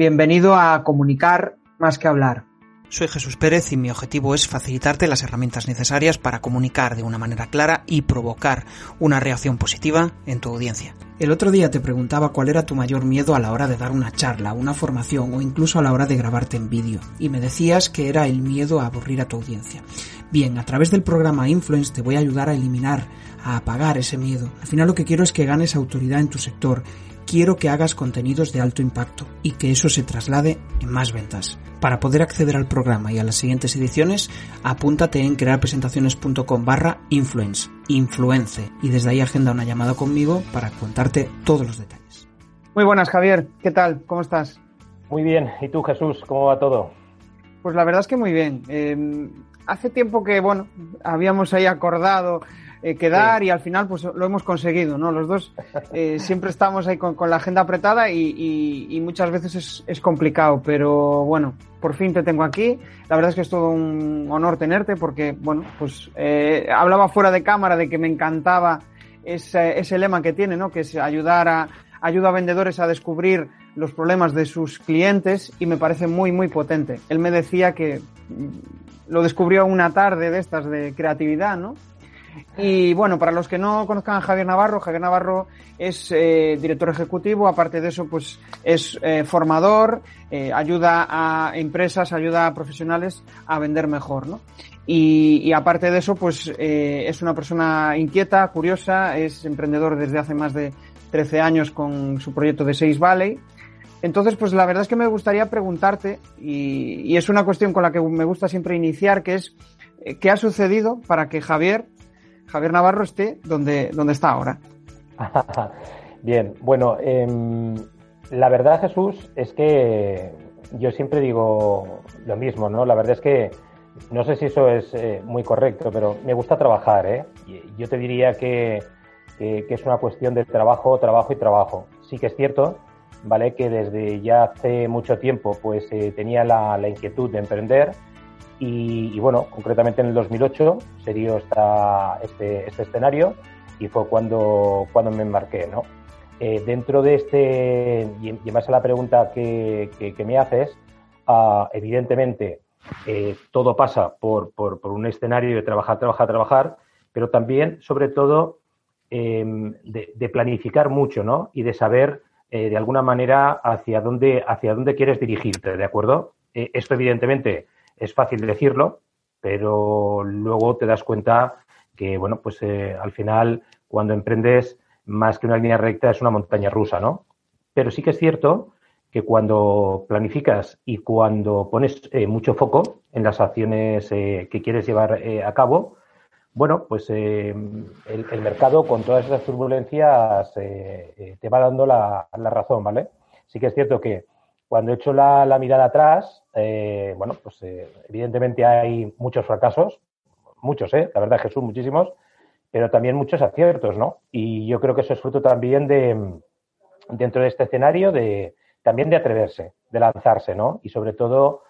Bienvenido a Comunicar más que hablar. Soy Jesús Pérez y mi objetivo es facilitarte las herramientas necesarias para comunicar de una manera clara y provocar una reacción positiva en tu audiencia. El otro día te preguntaba cuál era tu mayor miedo a la hora de dar una charla, una formación o incluso a la hora de grabarte en vídeo y me decías que era el miedo a aburrir a tu audiencia. Bien, a través del programa Influence te voy a ayudar a eliminar, a apagar ese miedo. Al final lo que quiero es que ganes autoridad en tu sector quiero que hagas contenidos de alto impacto y que eso se traslade en más ventas. Para poder acceder al programa y a las siguientes ediciones, apúntate en crearpresentaciones.com barra influence, influence, y desde ahí agenda una llamada conmigo para contarte todos los detalles. Muy buenas, Javier. ¿Qué tal? ¿Cómo estás? Muy bien. ¿Y tú, Jesús? ¿Cómo va todo? Pues la verdad es que muy bien. Eh, hace tiempo que, bueno, habíamos ahí acordado eh, quedar y al final pues lo hemos conseguido, ¿no? Los dos eh, siempre estamos ahí con, la agenda apretada y, muchas veces es, complicado, pero bueno, por fin te tengo aquí. La verdad es que es todo un honor tenerte porque, bueno, pues eh, hablaba fuera de cámara de que me encantaba ese, ese lema que tiene, ¿no? Que es ayudar a, ayuda a vendedores a descubrir los problemas de sus clientes y me parece muy, muy potente. Él me decía que mm, lo descubrió una tarde de estas de creatividad, ¿no? Y bueno, para los que no conozcan a Javier Navarro, Javier Navarro es eh, director ejecutivo, aparte de eso, pues es eh, formador, eh, ayuda a empresas, ayuda a profesionales a vender mejor, ¿no? Y, y aparte de eso, pues es una persona inquieta, curiosa, es emprendedor desde hace más de 13 años con su proyecto de Seis Valley. Entonces, pues la verdad es que me gustaría preguntarte, y, y es una cuestión con la que me gusta siempre iniciar, que es, ¿qué ha sucedido para que Javier Javier Navarro esté donde, donde está ahora. Bien, bueno, em, la verdad, Jesús, es que yo siempre digo lo mismo, ¿no? La verdad es que no sé si eso es eh, muy correcto, pero me gusta trabajar, ¿eh? Yo te diría que, es una cuestión de trabajo, trabajo y trabajo. Sí que es cierto, ¿vale? Que desde ya hace mucho tiempo, pues eh, tenía la inquietud de emprender y, bueno, concretamente en el 2008 se dio esta, este, este, escenario y fue cuando, cuando me embarqué, ¿no? Eh, dentro de este, y en base a la pregunta que, que, me haces, ah, evidentemente eh, todo pasa por, por, por, un escenario de trabajar, trabajar, trabajar, pero también, sobre todo, em, de, de, planificar mucho, ¿no? Y de saber, eh, de alguna manera, hacia dónde, hacia dónde quieres dirigirte, ¿de acuerdo? esto, evidentemente, es fácil decirlo, pero luego te das cuenta que, bueno, pues eh, al final, cuando emprendes, más que una línea recta, es una montaña rusa, ¿no? Pero sí que es cierto que cuando planificas y cuando pones eh, mucho foco en las acciones eh, que quieres llevar a cabo, bueno, pues el, mercado con todas esas turbulencias te va dando la, la, razón, ¿vale? Sí que es cierto que cuando echo la, la mirada atrás, eh, bueno, pues eh, evidentemente hay muchos fracasos, muchos, ¿eh? La verdad, Jesús, muchísimos, pero también muchos aciertos, ¿no? Y yo creo que eso es fruto también de, dentro de este escenario, de también de atreverse, de lanzarse, ¿no? Y sobre todo,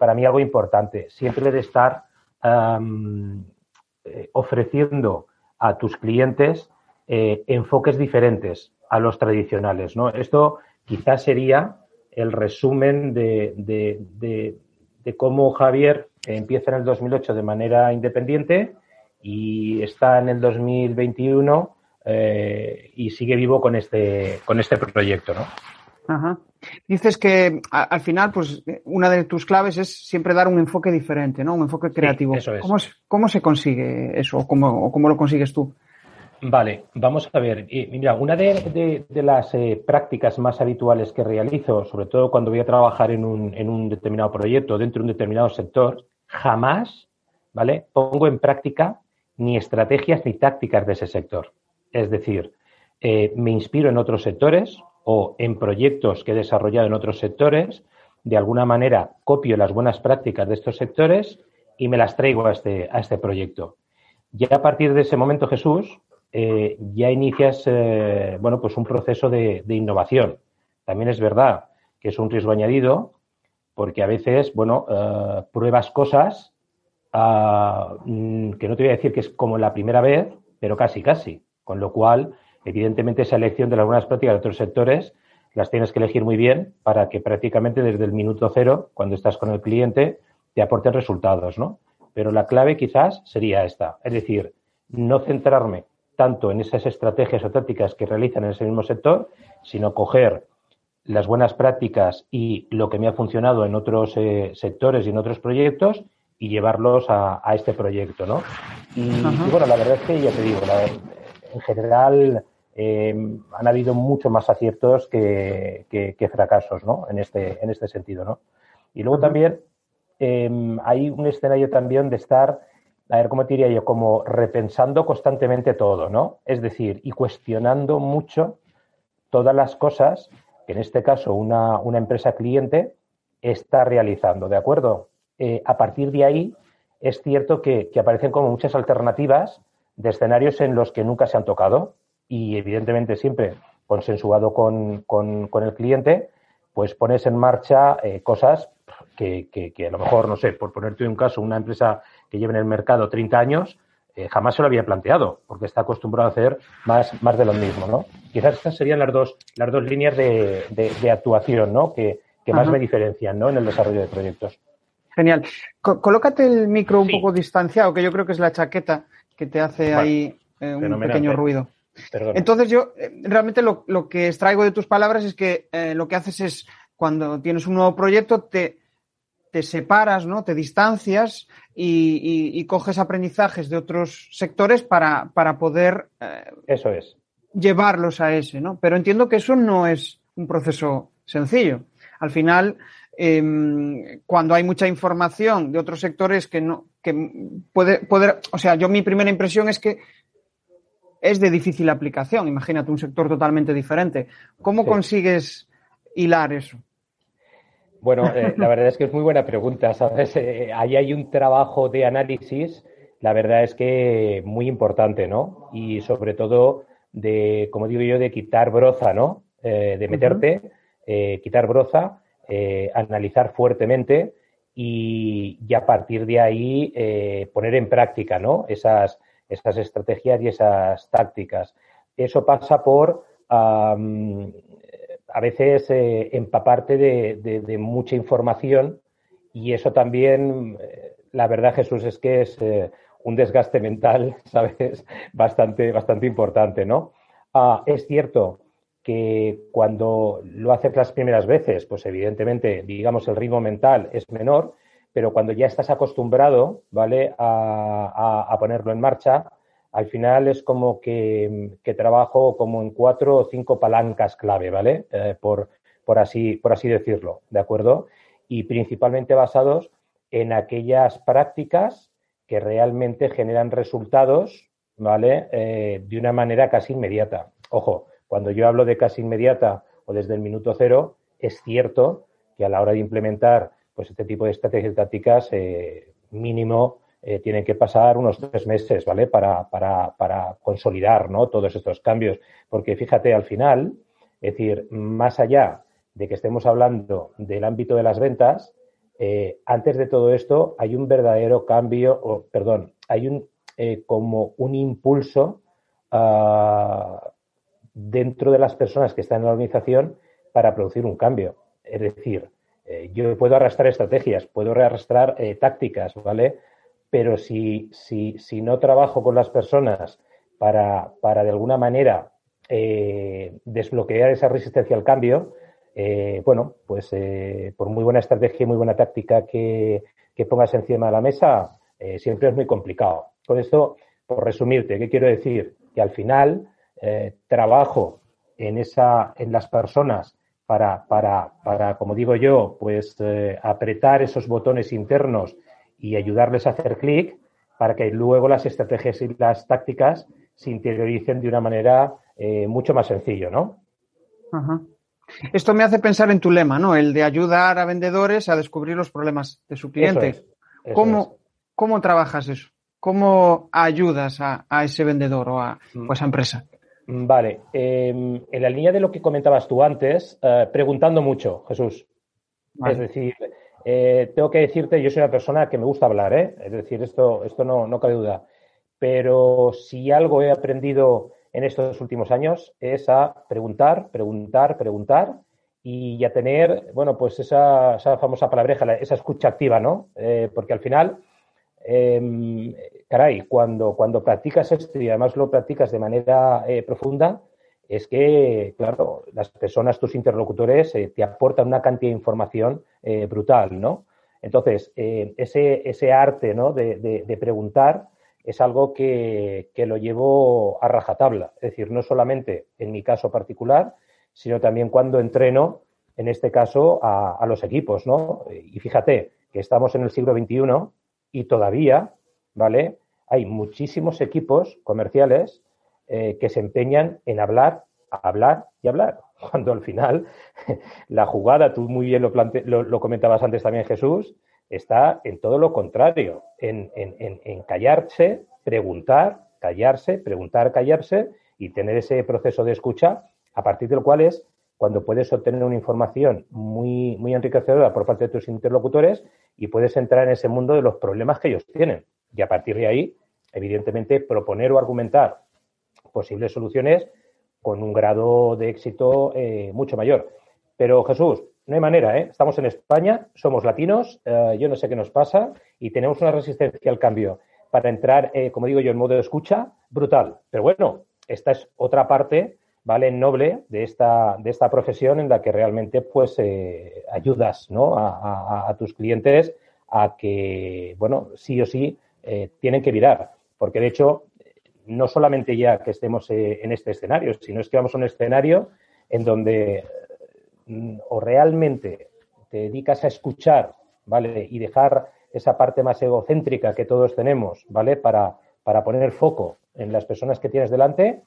para mí algo importante, siempre de estar ofreciendo a tus clientes enfoques diferentes a los tradicionales, ¿no? Esto quizás sería el resumen de, de, de, cómo Javier empieza en el 2008 de manera independiente y está en el 2021 eh, y sigue vivo con este, con este proyecto, ¿no? Ajá. Dices que al final, pues una de tus claves es siempre dar un enfoque diferente, ¿no? Un enfoque creativo. eso es. ¿Cómo, ¿Cómo, se consigue eso? ¿O cómo, o cómo lo consigues tú? Vale, vamos a ver. mira, una de, las eh, prácticas más habituales que realizo, sobre todo cuando voy a trabajar en un, en un determinado proyecto, dentro de un determinado sector, jamás, ¿vale? Pongo en práctica ni estrategias ni tácticas de ese sector. Es decir, eh, me inspiro en otros sectores o en proyectos que he desarrollado en otros sectores, de alguna manera copio las buenas prácticas de estos sectores y me las traigo a este, a este proyecto. Ya a partir de ese momento, Jesús, eh, ya inicias eh, bueno, pues un proceso de, innovación. También es verdad que es un riesgo añadido porque a veces, bueno, eh, pruebas cosas ah, mm, que no te voy a decir que es como la primera vez, pero casi, casi. Con lo cual, evidentemente, esa elección de las buenas prácticas de otros sectores las tienes que elegir muy bien para que prácticamente desde el minuto cero, cuando estás con el cliente, te aporten resultados, ¿no? Pero la clave quizás sería esta, es decir, no centrarme tanto en esas estrategias o tácticas que realizan en ese mismo sector, sino coger las buenas prácticas y lo que me ha funcionado en otros eh, sectores y en otros proyectos y llevarlos a, este proyecto, ¿no? Y, bueno, la verdad es que ya te digo, en general eh, han habido mucho más aciertos que, fracasos, ¿no? En este, en este sentido, ¿no? Y luego también em, hay un escenario también de estar, a ver, ¿cómo te diría yo? Como repensando constantemente todo, ¿no? Es decir, y cuestionando mucho todas las cosas que en este caso una, una empresa cliente está realizando, ¿de acuerdo? Eh, a partir de ahí es cierto que, aparecen como muchas alternativas de escenarios en los que nunca se han tocado y evidentemente siempre consensuado con, el cliente, pues pones en marcha eh, cosas que, a lo mejor, no sé, por ponerte un caso, una empresa que lleva en el mercado 30 años, eh, jamás se lo había planteado, porque está acostumbrado a hacer más, más de lo mismo, ¿no? Quizás estas serían las dos, las dos líneas de, actuación, ¿no? Que, más me diferencian, ¿no? En el desarrollo de proyectos. Genial. colócate el micro un poco distanciado, que yo creo que es la chaqueta que te hace ahí eh, un pequeño ruido. Entonces yo eh, realmente lo, que extraigo de tus palabras es que eh, lo que haces es cuando tienes un nuevo proyecto te, te separas, ¿no? Te distancias y, coges aprendizajes de otros sectores para, para poder eso es. llevarlos a ese, ¿no? Pero entiendo que eso no es un proceso sencillo. Al final, Em, cuando hay mucha información de otros sectores que no, que puede, poder, o sea, yo mi primera impresión es que es de difícil aplicación. Imagínate un sector totalmente diferente. ¿Cómo consigues hilar eso? Bueno, eh, la verdad es que es muy buena pregunta, ¿sabes? Eh, ahí hay un trabajo de análisis, la verdad es que muy importante, ¿no? Y sobre todo de, como digo yo, de quitar broza, ¿no? Eh, de meterte, quitar broza eh, analizar fuertemente y, a partir de ahí eh, poner en práctica ¿no? esas, esas estrategias y esas tácticas. Eso pasa por a veces eh, empaparte de, mucha información y eso también, la verdad Jesús, es que es un desgaste mental, ¿sabes? Bastante, bastante importante, ¿no? Ah, es cierto que cuando lo haces las primeras veces, pues evidentemente, digamos, el ritmo mental es menor, pero cuando ya estás acostumbrado, ¿vale?, a, ponerlo en marcha, al final es como que, trabajo como en cuatro o cinco palancas clave, ¿vale? Eh, por, por, así, por así decirlo, ¿de acuerdo? Y principalmente basados en aquellas prácticas que realmente generan resultados, ¿vale? Eh, de una manera casi inmediata. Ojo, cuando yo hablo de casi inmediata o desde el minuto cero, es cierto que a la hora de implementar pues este tipo de estrategias tácticas, eh, mínimo eh, tienen que pasar unos tres meses, ¿vale? Para, para, para consolidar ¿no? todos estos cambios. Porque fíjate, al final, es decir, más allá de que estemos hablando del ámbito de las ventas, eh, antes de todo esto hay un verdadero cambio, o, perdón, hay un como un impulso uh, dentro de las personas que están en la organización para producir un cambio. Es decir, eh, yo puedo arrastrar estrategias, puedo arrastrar eh, tácticas, ¿vale? Pero si, si, si, no trabajo con las personas para, para de alguna manera eh, desbloquear esa resistencia al cambio, bueno, pues por muy buena estrategia y muy buena táctica que, que pongas encima de la mesa, siempre es muy complicado. Con esto, por resumirte, ¿qué quiero decir? Que al final eh, trabajo en, esa, en las personas para, para, para como digo yo, pues eh, apretar esos botones internos y ayudarles a hacer clic para que luego las estrategias y las tácticas se interioricen de una manera eh, mucho más sencillo, ¿no? Esto me hace pensar en tu lema, ¿no? El de ayudar a vendedores a descubrir los problemas de su cliente. ¿Cómo, ¿Cómo trabajas eso? ¿Cómo ayudas a, ese vendedor o a, o a esa empresa? Mm, vale, em, en la línea de lo que comentabas tú antes, eh, preguntando mucho, Jesús. Es decir, eh, tengo que decirte, yo soy una persona que me gusta hablar, ¿eh? Es decir, esto, esto no, no cabe duda. Pero si algo he aprendido en estos últimos años es a preguntar, preguntar, preguntar y a tener, bueno, pues esa, famosa palabreja, esa escucha activa, ¿no? Eh, porque al final, em, caray, cuando, cuando practicas esto y además lo practicas de manera eh, profunda, es que, claro, las personas, tus interlocutores, eh, te aportan una cantidad de información brutal, ¿no? Entonces, ese, ese arte ¿no? de, preguntar es algo que, que, lo llevo a rajatabla. Es decir, no solamente en mi caso particular, sino también cuando entreno, en este caso, a, los equipos, ¿no? Y fíjate que estamos en el siglo XXI y todavía, ¿vale? Hay muchísimos equipos comerciales eh, que se empeñan en hablar, hablar y hablar. Cuando al final la jugada, tú muy bien lo, lo, comentabas antes también, Jesús, está en todo lo contrario, en, en callarse, preguntar, callarse, preguntar, callarse y tener ese proceso de escucha a partir del cual es cuando puedes obtener una información muy, muy enriquecedora por parte de tus interlocutores y puedes entrar en ese mundo de los problemas que ellos tienen. Y a partir de ahí, evidentemente, proponer o argumentar posibles soluciones con un grado de éxito eh, mucho mayor. Pero Jesús, no hay manera, ¿eh? Estamos en España, somos latinos, eh, yo no sé qué nos pasa y tenemos una resistencia al cambio para entrar, eh, como digo yo, en modo de escucha brutal. Pero bueno, esta es otra parte ¿vale? noble de esta, de esta profesión en la que realmente pues eh, ayudas ¿no? a, tus clientes a que, bueno, sí o sí eh, tienen que virar. Porque de hecho, no solamente ya que estemos eh, en este escenario, sino es que vamos a un escenario en donde o realmente te dedicas a escuchar, ¿vale? Y dejar esa parte más egocéntrica que todos tenemos, ¿vale? Para, para poner el foco en las personas que tienes delante,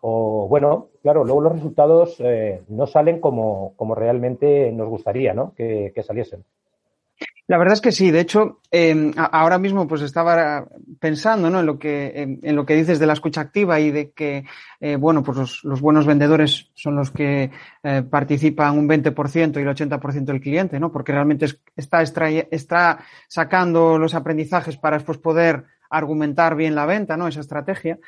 o bueno, claro, luego los resultados eh, no salen como, como, realmente nos gustaría ¿no? que, saliesen. La verdad es que sí. De hecho, em, ahora mismo pues estaba pensando ¿no? en, lo que, en, lo que dices de la escucha activa y de que, eh, bueno, pues los, buenos vendedores son los que eh, participan un 20% y el 80% del cliente, ¿no? Porque realmente está, está sacando los aprendizajes para después poder argumentar bien la venta, ¿no? Esa estrategia.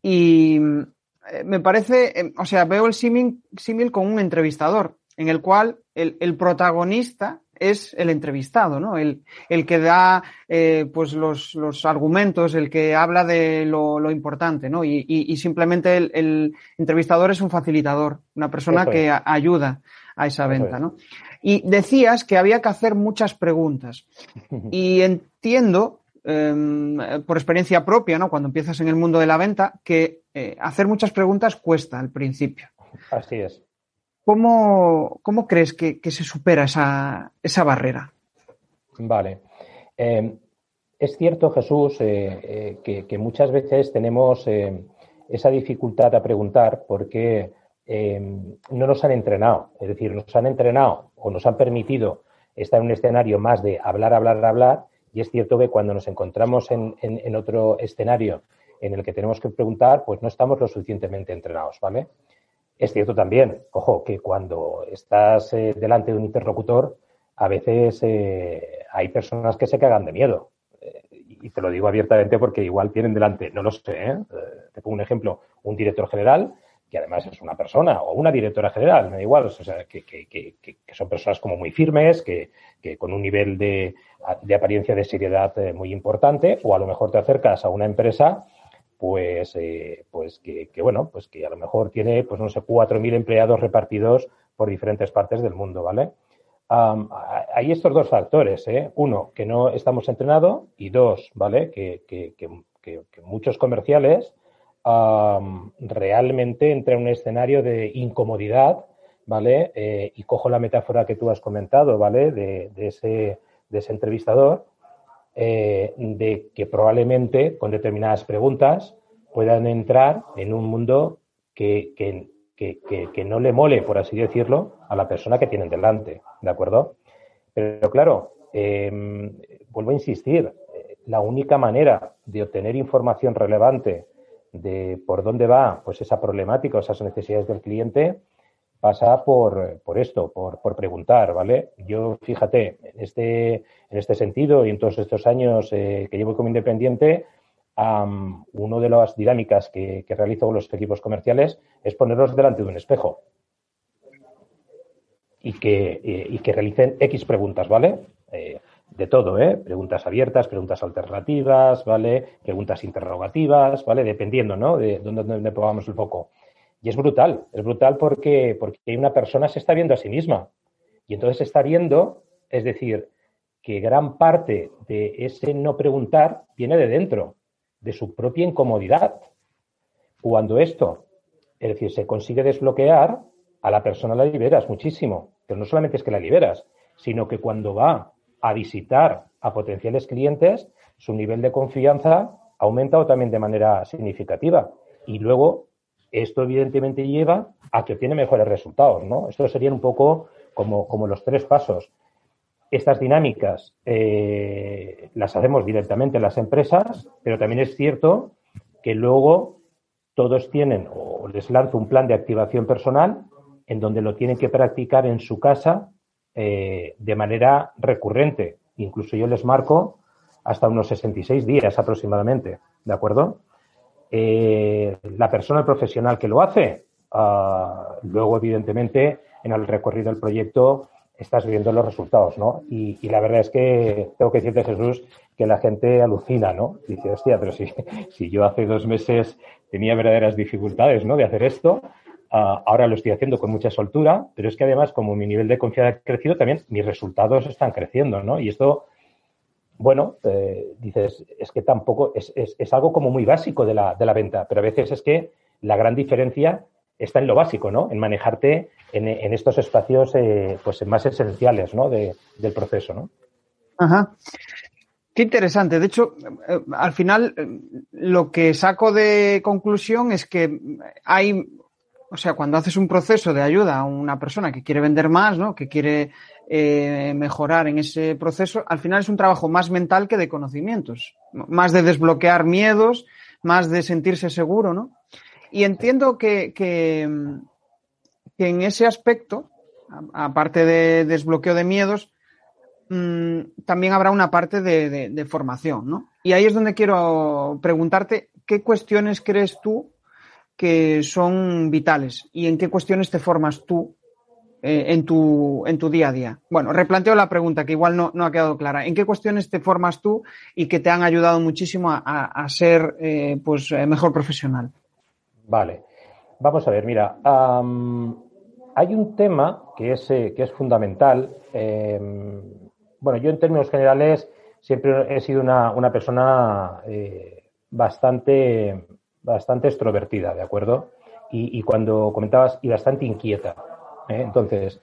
Y, eh, me parece, em, o sea, veo el símil con un entrevistador, en el cual el, protagonista es el entrevistado, ¿no? El, el que da eh, pues los, los, argumentos, el que habla de lo, importante, ¿no? Y, y, simplemente el, entrevistador es un facilitador, una persona que ayuda a esa venta, ¿no? Y decías que había que hacer muchas preguntas. Y entiendo Em, por experiencia propia, ¿no? Cuando empiezas en el mundo de la venta, que eh, hacer muchas preguntas cuesta al principio. Así es. ¿Cómo, cómo crees que, se supera esa, esa barrera? Vale. Em, es cierto, Jesús, eh, eh, que, muchas veces tenemos esa dificultad a preguntar porque no nos han entrenado. Es decir, nos han entrenado o nos han permitido estar en un escenario más de hablar, hablar, hablar y es cierto que cuando nos encontramos en, en, otro escenario en el que tenemos que preguntar, pues no estamos lo suficientemente entrenados, ¿vale? Es cierto también, ojo, que cuando estás eh, delante de un interlocutor, a veces eh, hay personas que se cagan de miedo. Eh, y te lo digo abiertamente porque igual tienen delante, no lo sé, te pongo un ejemplo, un director general que además es una persona o una directora general, me da igual, o sea, que, que, que, que son personas como muy firmes, que, con un nivel de, de, apariencia de seriedad eh, muy importante, o a lo mejor te acercas a una empresa, pues, eh, pues que, bueno, pues que a lo mejor tiene, pues no sé, cuatro mil empleados repartidos por diferentes partes del mundo, ¿vale? hay estos dos factores, ¿eh? Uno, que no estamos entrenados y dos, ¿vale? Que, que, muchos comerciales realmente entra en un escenario de incomodidad, ¿vale? Eh, y cojo la metáfora que tú has comentado, ¿vale? De, ese, de ese, entrevistador, eh, de que probablemente con determinadas preguntas puedan entrar en un mundo que, que, que, no le mole, por así decirlo, a la persona que tienen delante, ¿de acuerdo? Pero claro, em, vuelvo a insistir, eh, la única manera de obtener información relevante de por dónde va pues esa problemática o esas necesidades del cliente pasa por, por esto, por, por, preguntar, ¿vale? Yo, fíjate, en este, en este sentido y en todos estos años eh, que llevo como independiente, una de las dinámicas que, realizo con los equipos comerciales es ponerlos delante de un espejo y que, eh, que realicen X preguntas, ¿vale? Eh, de todo, ¿eh? Preguntas abiertas, preguntas alternativas, ¿vale? Preguntas interrogativas, ¿vale? Dependiendo, ¿no? De dónde, dónde pongamos el foco. Y es brutal, es brutal porque, porque una persona se está viendo a sí misma. Y entonces se está viendo, es decir, que gran parte de ese no preguntar viene de dentro, de su propia incomodidad. Cuando esto, es decir, se consigue desbloquear, a la persona la liberas muchísimo. Pero no solamente es que la liberas, sino que cuando va a visitar a potenciales clientes, su nivel de confianza ha aumentado también de manera significativa. Y luego, esto evidentemente lleva a que obtiene mejores resultados, ¿no? Estos serían un poco como, como los tres pasos. Estas dinámicas eh, las hacemos directamente en las empresas, pero también es cierto que luego todos tienen o les lanzo un plan de activación personal en donde lo tienen que practicar en su casa eh, de manera recurrente. Incluso yo les marco hasta unos 66 días aproximadamente, ¿de acuerdo? Eh, la persona profesional que lo hace, ah, luego evidentemente en el recorrido del proyecto estás viendo los resultados, ¿no? Y, la verdad es que tengo que decirte, Jesús, que la gente alucina, ¿no? Dice, hostia, pero si, si yo hace dos meses tenía verdaderas dificultades, ¿no? De hacer esto, Ah, ahora lo estoy haciendo con mucha soltura, pero es que además, como mi nivel de confianza ha crecido, también mis resultados están creciendo, ¿no? Y esto, bueno, eh, dices, es que tampoco, es, es, algo como muy básico de la, de la venta, pero a veces es que la gran diferencia está en lo básico, ¿no? En manejarte en, en estos espacios eh, pues más esenciales, ¿no? De, del proceso, ¿no? Ajá. Qué interesante. De hecho, eh, al final, lo que saco de conclusión es que hay o sea, cuando haces un proceso de ayuda a una persona que quiere vender más, ¿no? Que quiere eh, mejorar en ese proceso, al final es un trabajo más mental que de conocimientos, más de desbloquear miedos, más de sentirse seguro, ¿no? Y entiendo que, que, en ese aspecto, aparte de desbloqueo de miedos, mm, también habrá una parte de, de formación, ¿no? Y ahí es donde quiero preguntarte, ¿qué cuestiones crees tú que son vitales y en qué cuestiones te formas tú eh, en, tu, en tu día a día. Bueno, replanteo la pregunta que igual no, ha quedado clara. ¿En qué cuestiones te formas tú y que te han ayudado muchísimo a, ser eh, pues, eh, mejor profesional? Vale. Vamos a ver, mira, hay un tema que es, que es fundamental. Em, bueno, yo en términos generales siempre he sido una, una persona bastante bastante extrovertida, ¿de acuerdo? Y, cuando comentabas, y bastante inquieta. ¿Eh? Entonces,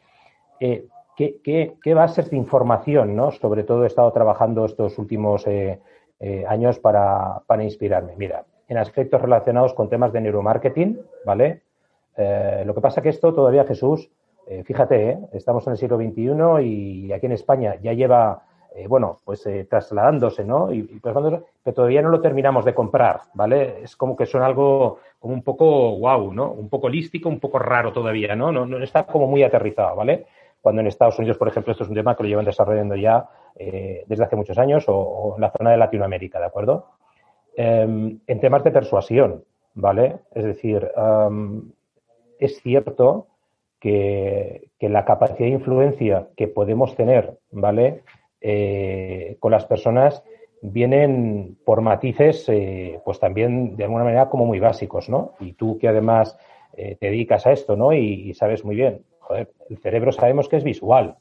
eh, ¿qué, bases de información, ¿no? Sobre todo he estado trabajando estos últimos eh, años para, para, inspirarme. Mira, en aspectos relacionados con temas de neuromarketing, ¿vale? lo que pasa que esto todavía, Jesús, fíjate, estamos en el siglo XXI y aquí en España ya lleva eh, bueno, pues eh, trasladándose, ¿no? Y, pues, que todavía no lo terminamos de comprar, ¿vale? Es como que son algo como un poco wow, ¿no? Un poco lístico, un poco raro todavía, ¿no? No, está como muy aterrizado, ¿vale? Cuando en Estados Unidos, por ejemplo, esto es un tema que lo llevan desarrollando ya eh, desde hace muchos años o, en la zona de Latinoamérica, ¿de acuerdo? Em, en temas de persuasión, ¿vale? Es decir, es cierto que, la capacidad de influencia que podemos tener, ¿vale? Eh, con las personas vienen por matices, eh, pues también de alguna manera como muy básicos, ¿no? Y tú que además eh, te dedicas a esto, ¿no? Y, sabes muy bien, el cerebro sabemos que es visual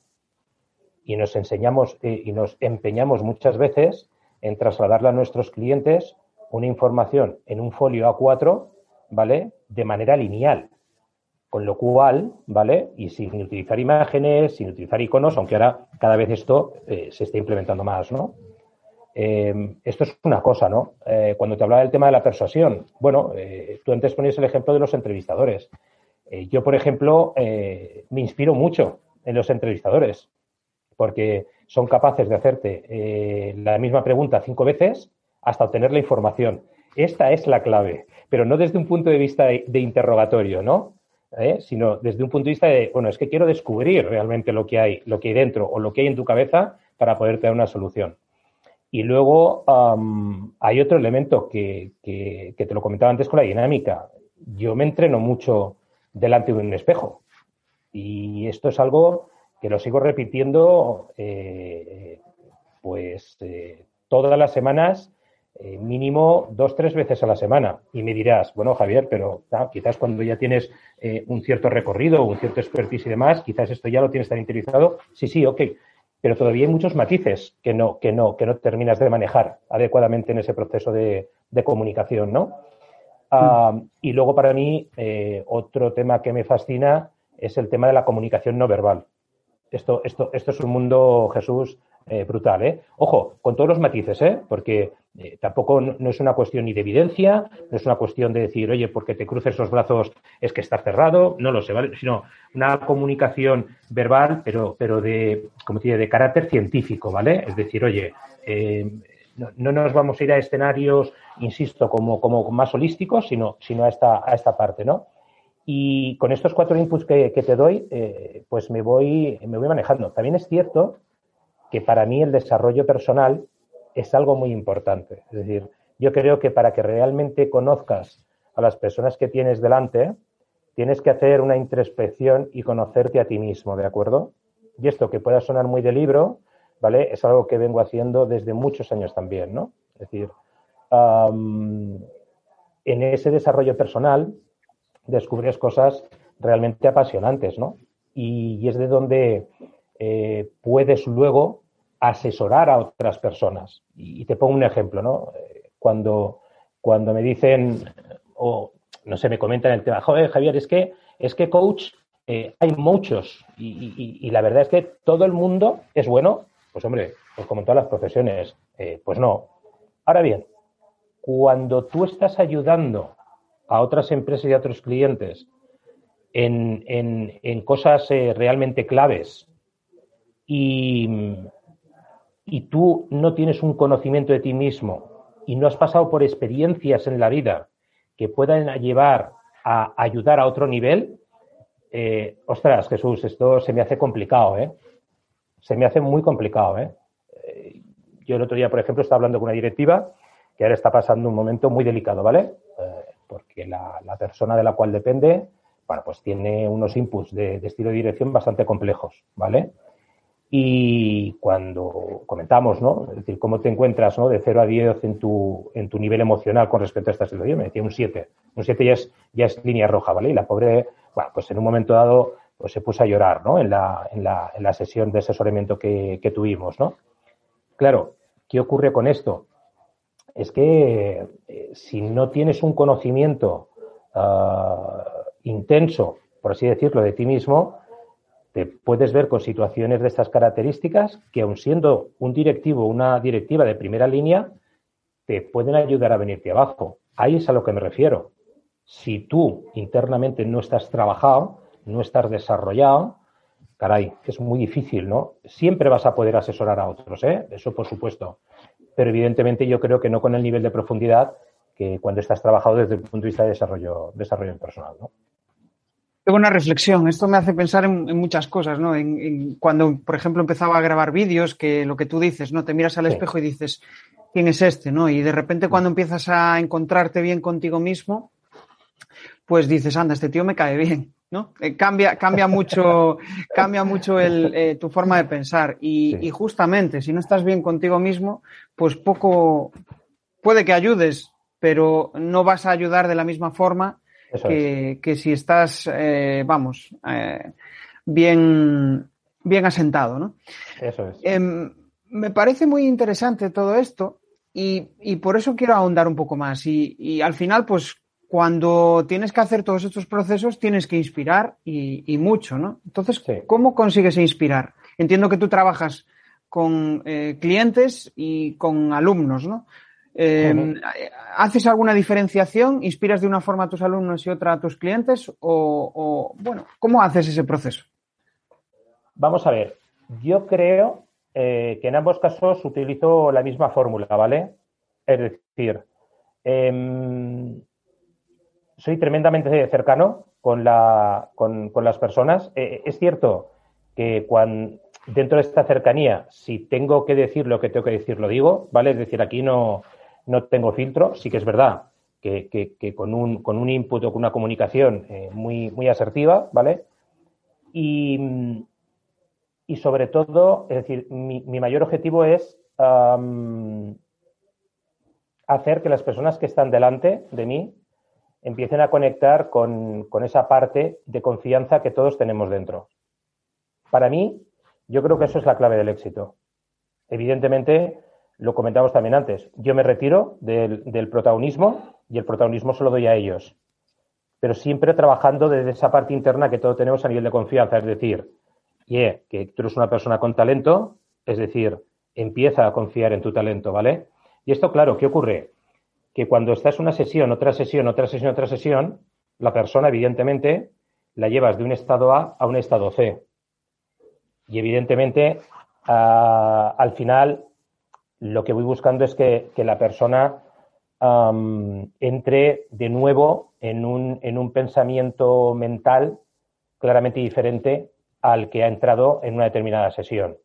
y nos enseñamos y nos empeñamos muchas veces en trasladarle a nuestros clientes una información en un folio A4, ¿vale? De manera lineal. Con lo cual, ¿vale? Y sin utilizar imágenes, sin utilizar iconos, aunque ahora cada vez esto eh, se está implementando más, ¿no? Eh, esto es una cosa, ¿no? Eh, cuando te hablaba del tema de la persuasión, bueno, tú antes ponías el ejemplo de los entrevistadores. yo, por ejemplo, me inspiro mucho en los entrevistadores, porque son capaces de hacerte la misma pregunta cinco veces hasta obtener la información. Esta es la clave, pero no desde un punto de vista de interrogatorio, ¿no? ¿Eh? sino desde un punto de vista de, bueno, es que quiero descubrir realmente lo que hay, lo que hay dentro o lo que hay en tu cabeza para poder tener una solución. Y luego hay otro elemento que, que, te lo comentaba antes con la dinámica. Yo me entreno mucho delante de un espejo. Y esto es algo que lo sigo repitiendo eh, pues eh, todas las semanas, eh, mínimo dos, tres veces a la semana. Y me dirás, bueno, Javier, pero quizás cuando ya tienes un cierto recorrido, un cierto expertise y demás, quizás esto ya lo tienes tan interiorizado. Sí, sí, ok pero todavía hay muchos matices que no, que no, que no terminas de manejar adecuadamente en ese proceso de, comunicación, ¿no? Ah, y luego para mí, eh, otro tema que me fascina es el tema de la comunicación no verbal. Esto, esto, esto es un mundo, Jesús, eh, brutal, ¿eh? Ojo, con todos los matices, ¿eh? Porque eh, tampoco no es una cuestión ni de evidencia, no es una cuestión de decir, oye, porque te cruces los brazos es que estás cerrado, no lo sé, ¿vale? Sino una comunicación verbal, pero, pero de, como te de carácter científico, ¿vale? Es decir, oye, eh, no, nos vamos a ir a escenarios, insisto, como, como más holísticos, sino, sino a, esta, a esta parte, ¿no? Y con estos cuatro inputs que, que te doy, pues me voy, me voy manejando. También es cierto que para mí el desarrollo personal es algo muy importante. Es decir, yo creo que para que realmente conozcas a las personas que tienes delante, tienes que hacer una introspección y conocerte a ti mismo, ¿de acuerdo? Y esto que pueda sonar muy de libro, ¿vale? Es algo que vengo haciendo desde muchos años también, ¿no? Es decir, en ese desarrollo personal descubres cosas realmente apasionantes, ¿no? Y, y es de donde eh, puedes luego asesorar a otras personas. Y, te pongo un ejemplo, ¿no? Eh, cuando, cuando me dicen, o no sé, me comentan el tema, joder, Javier, es que, es que coach eh, hay muchos y, la verdad es que todo el mundo es bueno, pues hombre, pues como en todas las profesiones, pues no. Ahora bien, cuando tú estás ayudando a otras empresas y a otros clientes en, en, en cosas realmente claves y, y tú no tienes un conocimiento de ti mismo y no has pasado por experiencias en la vida que puedan llevar a ayudar a otro nivel, eh, ostras, Jesús, esto se me hace complicado, ¿eh? Se me hace muy complicado, ¿eh? ¿eh? Yo el otro día, por ejemplo, estaba hablando con una directiva que ahora está pasando un momento muy delicado, ¿vale? Eh, porque la, persona de la cual depende, bueno, pues tiene unos inputs de, de estilo de dirección bastante complejos, ¿vale? Y cuando comentamos, ¿no? Es decir, cómo te encuentras, ¿no? De 0 a 10 en tu, en tu nivel emocional con respecto a esta situación, me decía un 7. Un 7 ya es, ya es línea roja, ¿vale? Y la pobre, bueno, pues en un momento dado, pues se puso a llorar, ¿no? En la, en la, en la sesión de asesoramiento que, que tuvimos, ¿no? Claro, ¿qué ocurre con esto? Es que eh, si no tienes un conocimiento uh, intenso, por así decirlo, de ti mismo, te puedes ver con situaciones de estas características que, aun siendo un directivo una directiva de primera línea, te pueden ayudar a venirte abajo. Ahí es a lo que me refiero. Si tú internamente no estás trabajado, no estás desarrollado, caray, es muy difícil, ¿no? Siempre vas a poder asesorar a otros, ¿eh? Eso por supuesto. Pero evidentemente yo creo que no con el nivel de profundidad que cuando estás trabajado desde el punto de vista de desarrollo, desarrollo personal, ¿no? Qué buena reflexión. Esto me hace pensar en, muchas cosas, ¿no? En, cuando, por ejemplo, empezaba a grabar vídeos, que lo que tú dices, ¿no? Te miras al espejo y dices, ¿quién es este, no? Y de repente cuando empiezas a encontrarte bien contigo mismo, pues dices, anda, este tío me cae bien, ¿no? Eh, cambia, cambia mucho, cambia mucho el, eh, tu forma de pensar. Y, y justamente, si no estás bien contigo mismo, pues poco, puede que ayudes, pero no vas a ayudar de la misma forma que, si estás, eh, vamos, eh, bien, bien asentado, ¿no? Eso es. Em, me parece muy interesante todo esto y, y, por eso quiero ahondar un poco más. Y, y, al final, pues, cuando tienes que hacer todos estos procesos, tienes que inspirar y, y mucho, ¿no? Entonces, ¿cómo consigues inspirar? Entiendo que tú trabajas con eh, clientes y con alumnos, ¿no? Em, ¿Haces alguna diferenciación? ¿Inspiras de una forma a tus alumnos y otra a tus clientes? O, bueno, ¿cómo haces ese proceso? Vamos a ver. Yo creo eh, que en ambos casos utilizo la misma fórmula, ¿vale? Es decir, em, soy tremendamente cercano con, la, con, las personas. Eh, es cierto que cuando dentro de esta cercanía, si tengo que decir lo que tengo que decir, lo digo, ¿vale? Es decir, aquí no, no tengo filtro, sí que es verdad que, con, un, con un input o con una comunicación eh, muy, muy asertiva, ¿vale? Y, y sobre todo, es decir, mi, mi mayor objetivo es hacer que las personas que están delante de mí empiecen a conectar con, con, esa parte de confianza que todos tenemos dentro. Para mí, yo creo que eso es la clave del éxito. Evidentemente, lo comentamos también antes, yo me retiro del, protagonismo y el protagonismo se lo doy a ellos. Pero siempre trabajando desde esa parte interna que todos tenemos a nivel de confianza, es decir, yeah, que tú eres una persona con talento, es decir, empieza a confiar en tu talento, ¿vale? Y esto, claro, ¿qué ocurre? Que cuando estás una sesión, otra sesión, otra sesión, otra sesión, la persona, evidentemente, la llevas de un estado A a un estado C. Y evidentemente, al final, lo que voy buscando es que, la persona entre de nuevo en un, en un pensamiento mental claramente diferente al que ha entrado en una determinada sesión.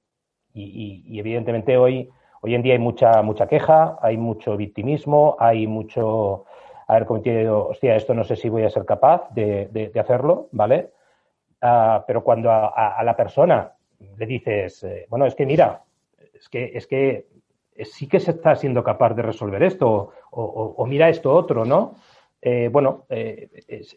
y evidentemente hoy Hoy en día hay mucha, mucha queja, hay mucho victimismo, hay mucho haber cometido, hostia, esto no sé si voy a ser capaz de, hacerlo, ¿vale? Ah, pero cuando a, la persona le dices, eh, bueno, es que mira, es que, es que sí que se está siendo capaz de resolver esto, o, mira esto otro, ¿no? Eh, bueno, eh,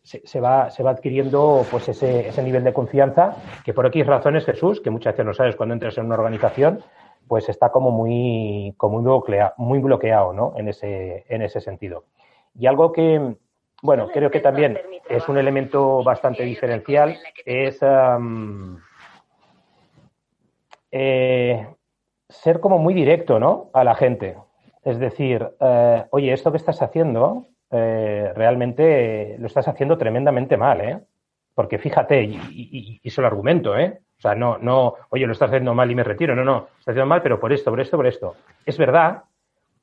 se, va, se va adquiriendo pues ese, ese nivel de confianza que por aquí razones, Jesús, que muchas veces no sabes cuando entras en una organización, pues está como muy, como muy, bloqueado, muy bloqueado ¿no? en, ese, en ese sentido. Y algo que, bueno, creo que también es un elemento bastante diferencial, es eh, ser como muy directo ¿no? a la gente. Es decir, eh, oye, esto que estás haciendo eh, realmente lo estás haciendo tremendamente mal, ¿eh? Porque fíjate, y, y, y, argumento, ¿eh? O sea, no, no, oye, lo estás haciendo mal y me retiro. No, no, estás haciendo mal, pero por esto, por esto, por esto. Es verdad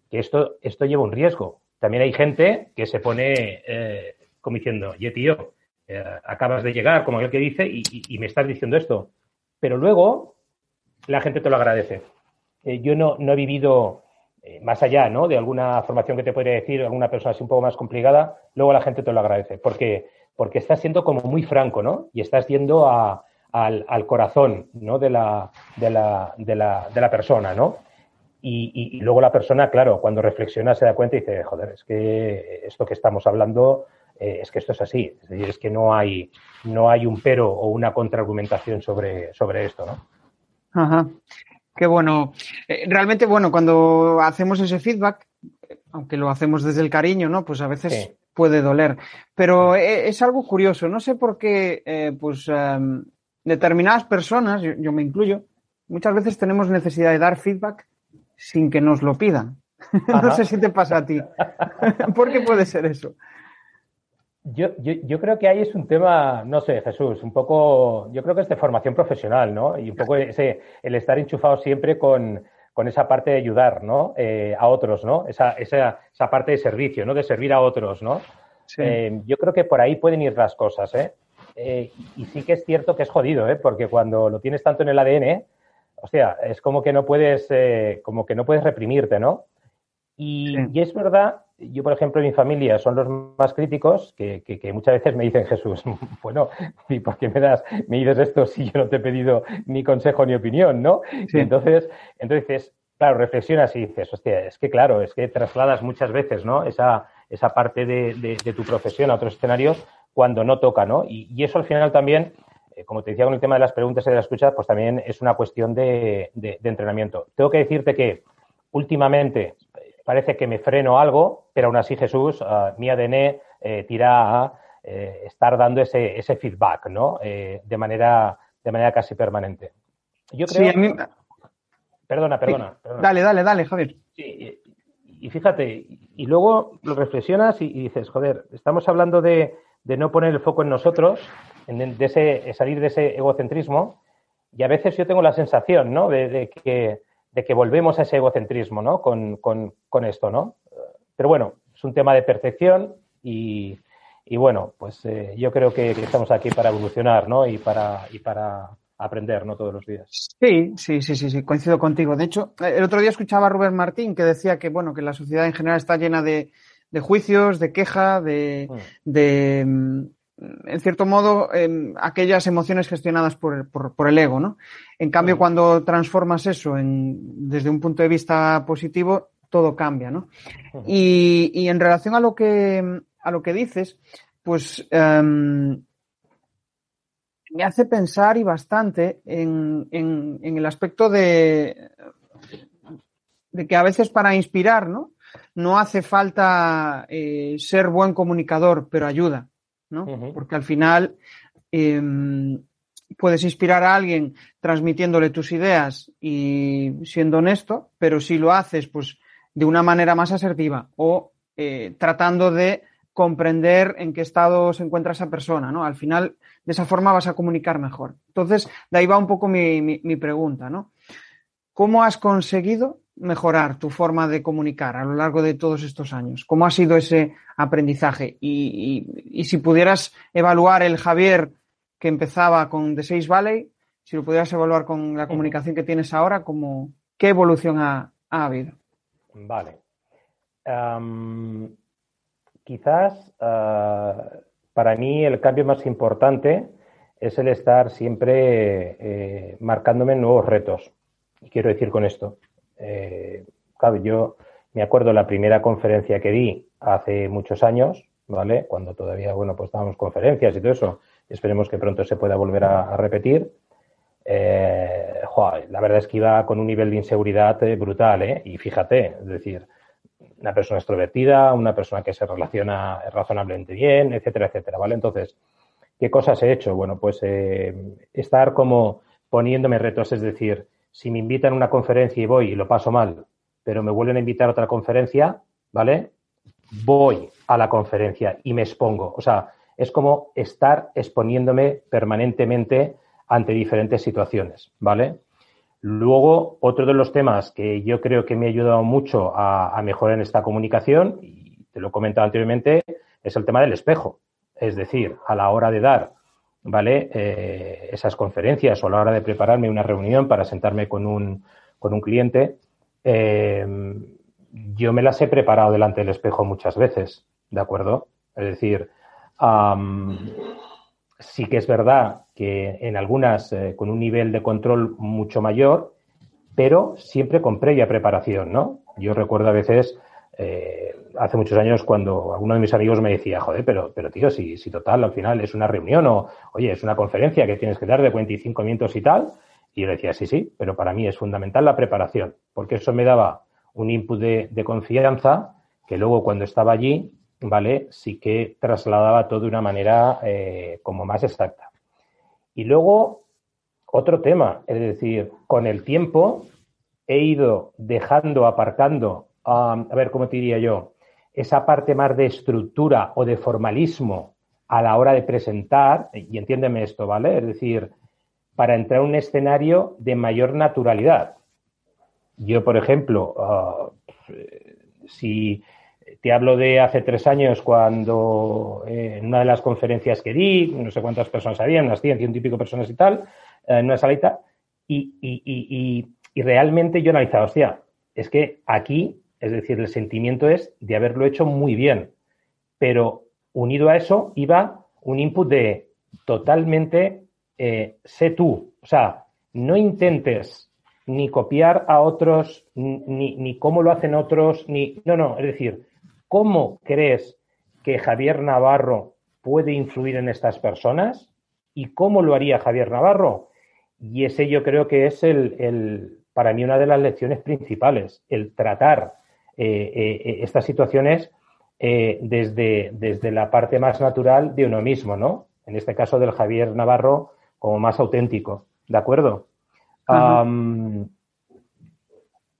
que esto, esto lleva un riesgo. También hay gente que se pone eh, como diciendo, oye, tío, eh, acabas de llegar, como el que dice, y, me estás diciendo esto. Pero luego la gente te lo agradece. Eh, yo no, no he vivido más allá ¿no? de alguna formación que te podría decir, alguna persona así un poco más complicada, luego la gente te lo agradece. Porque, porque estás siendo como muy franco, ¿no? Y estás yendo a, al, al corazón ¿no? de, la, de, la, de, la, de la persona, ¿no? Y, y, luego la persona, claro, cuando reflexiona se da cuenta y dice, joder, es que esto que estamos hablando, eh, es que esto es así. Es decir, es que no hay, no hay un pero o una contraargumentación sobre, sobre esto, ¿no? Ajá. Qué bueno. Eh, realmente, bueno, cuando hacemos ese feedback, aunque lo hacemos desde el cariño, ¿no? Pues a veces sí. puede doler. Pero eh, es algo curioso. No sé por qué, eh, pues, um, determinadas personas, yo, yo, me incluyo, muchas veces tenemos necesidad de dar feedback sin que nos lo pidan. no sé si te pasa a ti. ¿Por qué puede ser eso? Yo, yo, yo, creo que ahí es un tema, no sé, Jesús, un poco, yo creo que es de formación profesional, ¿no? Y un poco ese, el estar enchufado siempre con, con esa parte de ayudar, ¿no? Eh, a otros, ¿no? Esa, esa, esa, parte de servicio, ¿no? De servir a otros, ¿no? Sí. Eh, yo creo que por ahí pueden ir las cosas, ¿eh? Eh, y sí que es cierto que es jodido, ¿eh? porque cuando lo tienes tanto en el ADN, o sea, es como que no puedes, eh, como que no puedes reprimirte, ¿no? Y, sí. y, es verdad, yo por ejemplo, en mi familia son los más críticos que, que, que, muchas veces me dicen, Jesús, bueno, ¿y por qué me das, me dices esto si yo no te he pedido ni consejo ni opinión, ¿no? Sí. entonces, entonces, claro, reflexionas y dices, hostia, es que claro, es que trasladas muchas veces, ¿no? Esa, esa parte de, de, de tu profesión a otros escenarios cuando no toca, ¿no? Y, y eso al final también, eh, como te decía con el tema de las preguntas y de la escucha, pues también es una cuestión de, de entrenamiento. Tengo que decirte que últimamente parece que me freno algo, pero aún así Jesús, uh, mi ADN eh, tira a eh, estar dando ese, ese feedback, ¿no? Eh, de, manera, de manera casi permanente. Yo creo... Sí, a mí... Perdona, perdona, perdona. Dale, dale, dale, Javier. Sí, y fíjate, y luego lo reflexionas y, y dices, joder, estamos hablando de, de no poner el foco en nosotros, en, de ese, salir de ese egocentrismo, y a veces yo tengo la sensación, ¿no? De, de, que, de que, volvemos a ese egocentrismo, ¿no? Con, con, con, esto, ¿no? Pero bueno, es un tema de percepción y, y bueno, pues eh, yo creo que, que, estamos aquí para evolucionar, ¿no? Y para, y para aprender, ¿no? Todos los días. Sí, sí, sí, sí, sí, coincido contigo. De hecho, el otro día escuchaba a Rubén Martín que decía que, bueno, que la sociedad en general está llena de, de juicios, de queja, de, mm. de en cierto modo, aquellas emociones gestionadas por, por, el ego, ¿no? En cambio, mm. cuando transformas eso en, desde un punto de vista positivo, todo cambia, ¿no? Y, y en relación a lo que, a lo que dices, pues em, me hace pensar y bastante en, en, el aspecto de, de, que a veces para inspirar, ¿no? No hace falta eh, ser buen comunicador, pero ayuda, ¿no? Porque al final em, puedes inspirar a alguien transmitiéndole tus ideas y siendo honesto, pero si lo haces, pues, de una manera más asertiva o eh, tratando de comprender en qué estado se encuentra esa persona, ¿no? Al final, de esa forma vas a comunicar mejor. Entonces, de ahí va un poco mi, mi, pregunta, ¿no? ¿Cómo has conseguido mejorar tu forma de comunicar a lo largo de todos estos años? ¿Cómo ha sido ese aprendizaje? Y, y, si pudieras evaluar el Javier que empezaba con The Six Valley, si lo pudieras evaluar con la comunicación que tienes ahora, ¿cómo, ¿qué evolución ha, ha habido? Vale. quizás ah, para mí el cambio más importante es el estar siempre eh, marcándome nuevos retos. Y quiero decir con esto, eh, yo me acuerdo la primera conferencia que di hace muchos años, ¿vale? Cuando todavía, bueno, pues dábamos conferencias y todo eso. Esperemos que pronto se pueda volver a, repetir. Eh, la verdad es que iba con un nivel de inseguridad brutal, ¿eh? Y fíjate, es decir, una persona extrovertida, una persona que se relaciona razonablemente bien, etcétera, etcétera, ¿vale? Entonces, ¿qué cosas he hecho? Bueno, pues eh, estar como poniéndome retos, es decir, si me invitan a una conferencia y voy y lo paso mal, pero me vuelven a invitar a otra conferencia, ¿vale? Voy a la conferencia y me expongo. O sea, es como estar exponiéndome permanentemente ante diferentes situaciones, ¿vale? Luego, otro de los temas que yo creo que me ha ayudado mucho a, mejorar en esta comunicación, y te lo he comentado anteriormente, es el tema del espejo. Es decir, a la hora de dar, ¿vale? Eh, esas conferencias o a la hora de prepararme una reunión para sentarme con un, con un cliente, eh, yo me las he preparado delante del espejo muchas veces, ¿de acuerdo? Es decir, sí que es verdad que en algunas eh, con un nivel de control mucho mayor, pero siempre con previa preparación, ¿no? Yo recuerdo a veces, eh, hace muchos años, cuando alguno de mis amigos me decía, joder, pero, pero tío, si, si total, al final es una reunión o, oye, es una conferencia que tienes que dar de 45 minutos y tal, y yo le decía, sí, sí, pero para mí es fundamental la preparación, porque eso me daba un input de, de confianza que luego cuando estaba allí ¿vale? Sí que trasladaba todo de una manera eh, como más exacta. Y luego, otro tema, es decir, con el tiempo he ido dejando, aparcando, a ver, ¿cómo te diría yo? Esa parte más de estructura o de formalismo a la hora de presentar, y entiéndeme esto, ¿vale? Es decir, para entrar a un escenario de mayor naturalidad. Yo, por ejemplo, ah, si te hablo de hace tres años cuando eh, en una de las conferencias que di, no sé cuántas personas había, unas 100, 100 típico personas y tal, eh, en una salita, y, y, y, y, realmente yo analizaba, hostia, es que aquí, es decir, el sentimiento es de haberlo hecho muy bien, pero unido a eso iba un input de totalmente eh, sé tú, o sea, no intentes ni copiar a otros, ni, ni cómo lo hacen otros, ni, no, no, es decir, ¿Cómo crees que Javier Navarro puede influir en estas personas? ¿Y cómo lo haría Javier Navarro? Y ese yo creo que es el, para mí una de las lecciones principales, el tratar estas situaciones eh, desde, desde la parte más natural de uno mismo, ¿no? En este caso del Javier Navarro como más auténtico, ¿de acuerdo?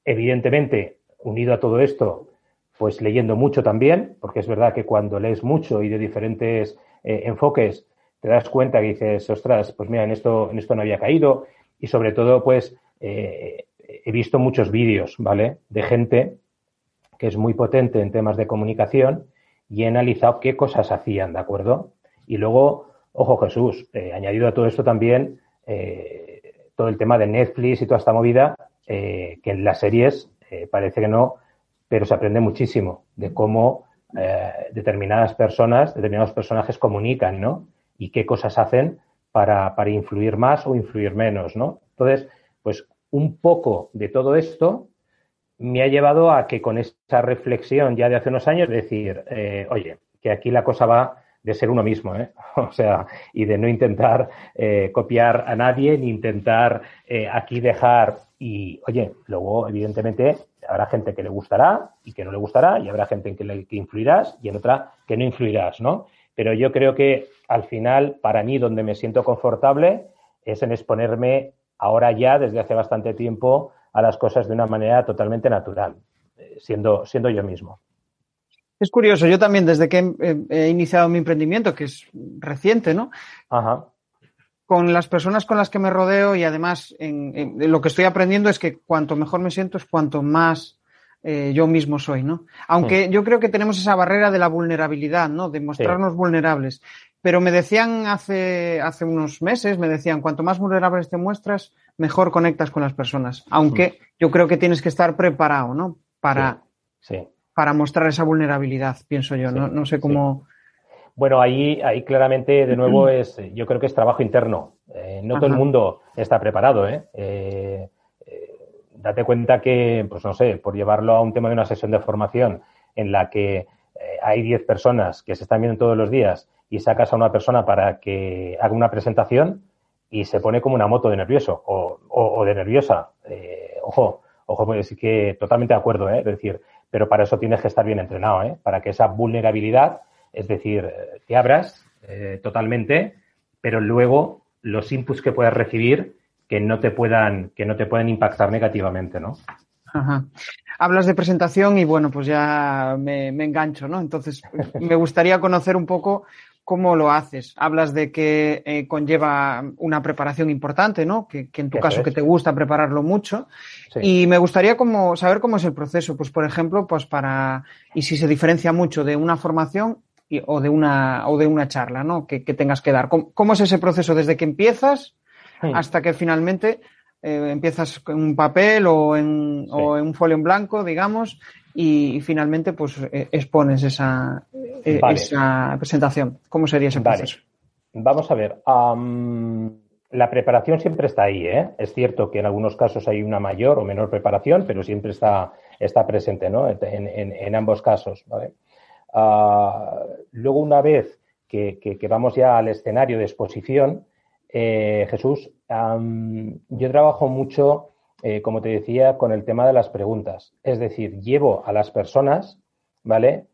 evidentemente, unido a todo esto, pues leyendo mucho también, porque es verdad que cuando lees mucho y de diferentes eh, enfoques, te das cuenta que dices, ostras, pues mira, en esto, en esto no había caído. Y sobre todo, pues eh, he visto muchos vídeos, ¿vale? De gente que es muy potente en temas de comunicación y he analizado qué cosas hacían, ¿de acuerdo? Y luego, ojo Jesús, eh, añadido a todo esto también, todo el tema de Netflix y toda esta movida, que en las series parece que no, pero se aprende muchísimo de cómo determinadas personas, determinados personajes comunican, ¿no? Y qué cosas hacen para, para influir más o influir menos, ¿no? Entonces, pues un poco de todo esto me ha llevado a que con esa reflexión ya de hace unos años decir, eh, oye, que aquí la cosa va de ser uno mismo, ¿eh? o sea, y de no intentar eh, copiar a nadie ni intentar aquí dejar y, oye, luego evidentemente habrá gente que le gustará y que no le gustará y habrá gente en que, le, que influirás y en otra que no influirás, ¿no? Pero yo creo que al final, para mí, donde me siento confortable es en exponerme ahora ya, desde hace bastante tiempo, a las cosas de una manera totalmente natural, eh, siendo, siendo yo mismo. Es curioso, yo también desde que he, iniciado mi emprendimiento, que es reciente, ¿no? Ajá. Con las personas con las que me rodeo y además en, lo que estoy aprendiendo es que cuanto mejor me siento es cuanto más eh, yo mismo soy, ¿no? Aunque hmm. yo creo que tenemos esa barrera de la vulnerabilidad, ¿no? De mostrarnos vulnerables. Pero me decían hace, hace unos meses, me decían, cuanto más vulnerables te muestras, mejor conectas con las personas. Aunque yo creo que tienes que estar preparado, ¿no? Para, para mostrar esa vulnerabilidad, pienso yo. no, no sé cómo. Bueno, ahí, ahí claramente, de nuevo, es, yo creo que es trabajo interno. Eh, no todo el mundo está preparado, ¿eh? ¿eh? Date cuenta que, pues no sé, por llevarlo a un tema de una sesión de formación en la que eh, hay 10 personas que se están viendo todos los días y sacas a una persona para que haga una presentación, y se pone como una moto de nervioso o, de nerviosa. Eh, ojo, ojo, pues sí que totalmente de acuerdo, ¿eh? es decir, pero para eso tienes que estar bien entrenado, ¿eh? para que esa vulnerabilidad, es decir, te abras eh, totalmente, pero luego los inputs que puedas recibir que no te puedan, que no te puedan impactar negativamente, ¿no? Ajá. Hablas de presentación y bueno, pues ya me engancho, ¿no? Entonces, me gustaría conocer un poco ¿Cómo lo haces? Hablas de que eh, conlleva una preparación importante, ¿no? Que, en tu caso que te gusta prepararlo mucho. Y me gustaría como saber cómo es el proceso. Pues, por ejemplo, pues para, y si se diferencia mucho de una formación o de una, o de una charla, ¿no? Que, tengas que dar. ¿Cómo, es ese proceso desde que empiezas hasta que finalmente eh, empiezas con un papel o en, o en un folio en blanco, digamos, y, finalmente pues eh, expones esa, eh, esa presentación. ¿Cómo sería ese proceso? Vamos a ver. la preparación siempre está ahí, ¿eh? Es cierto que en algunos casos hay una mayor o menor preparación, pero siempre está, está presente, ¿no? En, ambos casos, ¿vale? Ah, luego, una vez que, vamos ya al escenario de exposición, Jesús, yo trabajo mucho eh, como te decía, con el tema de las preguntas. Es decir, llevo a las personas, ¿vale?,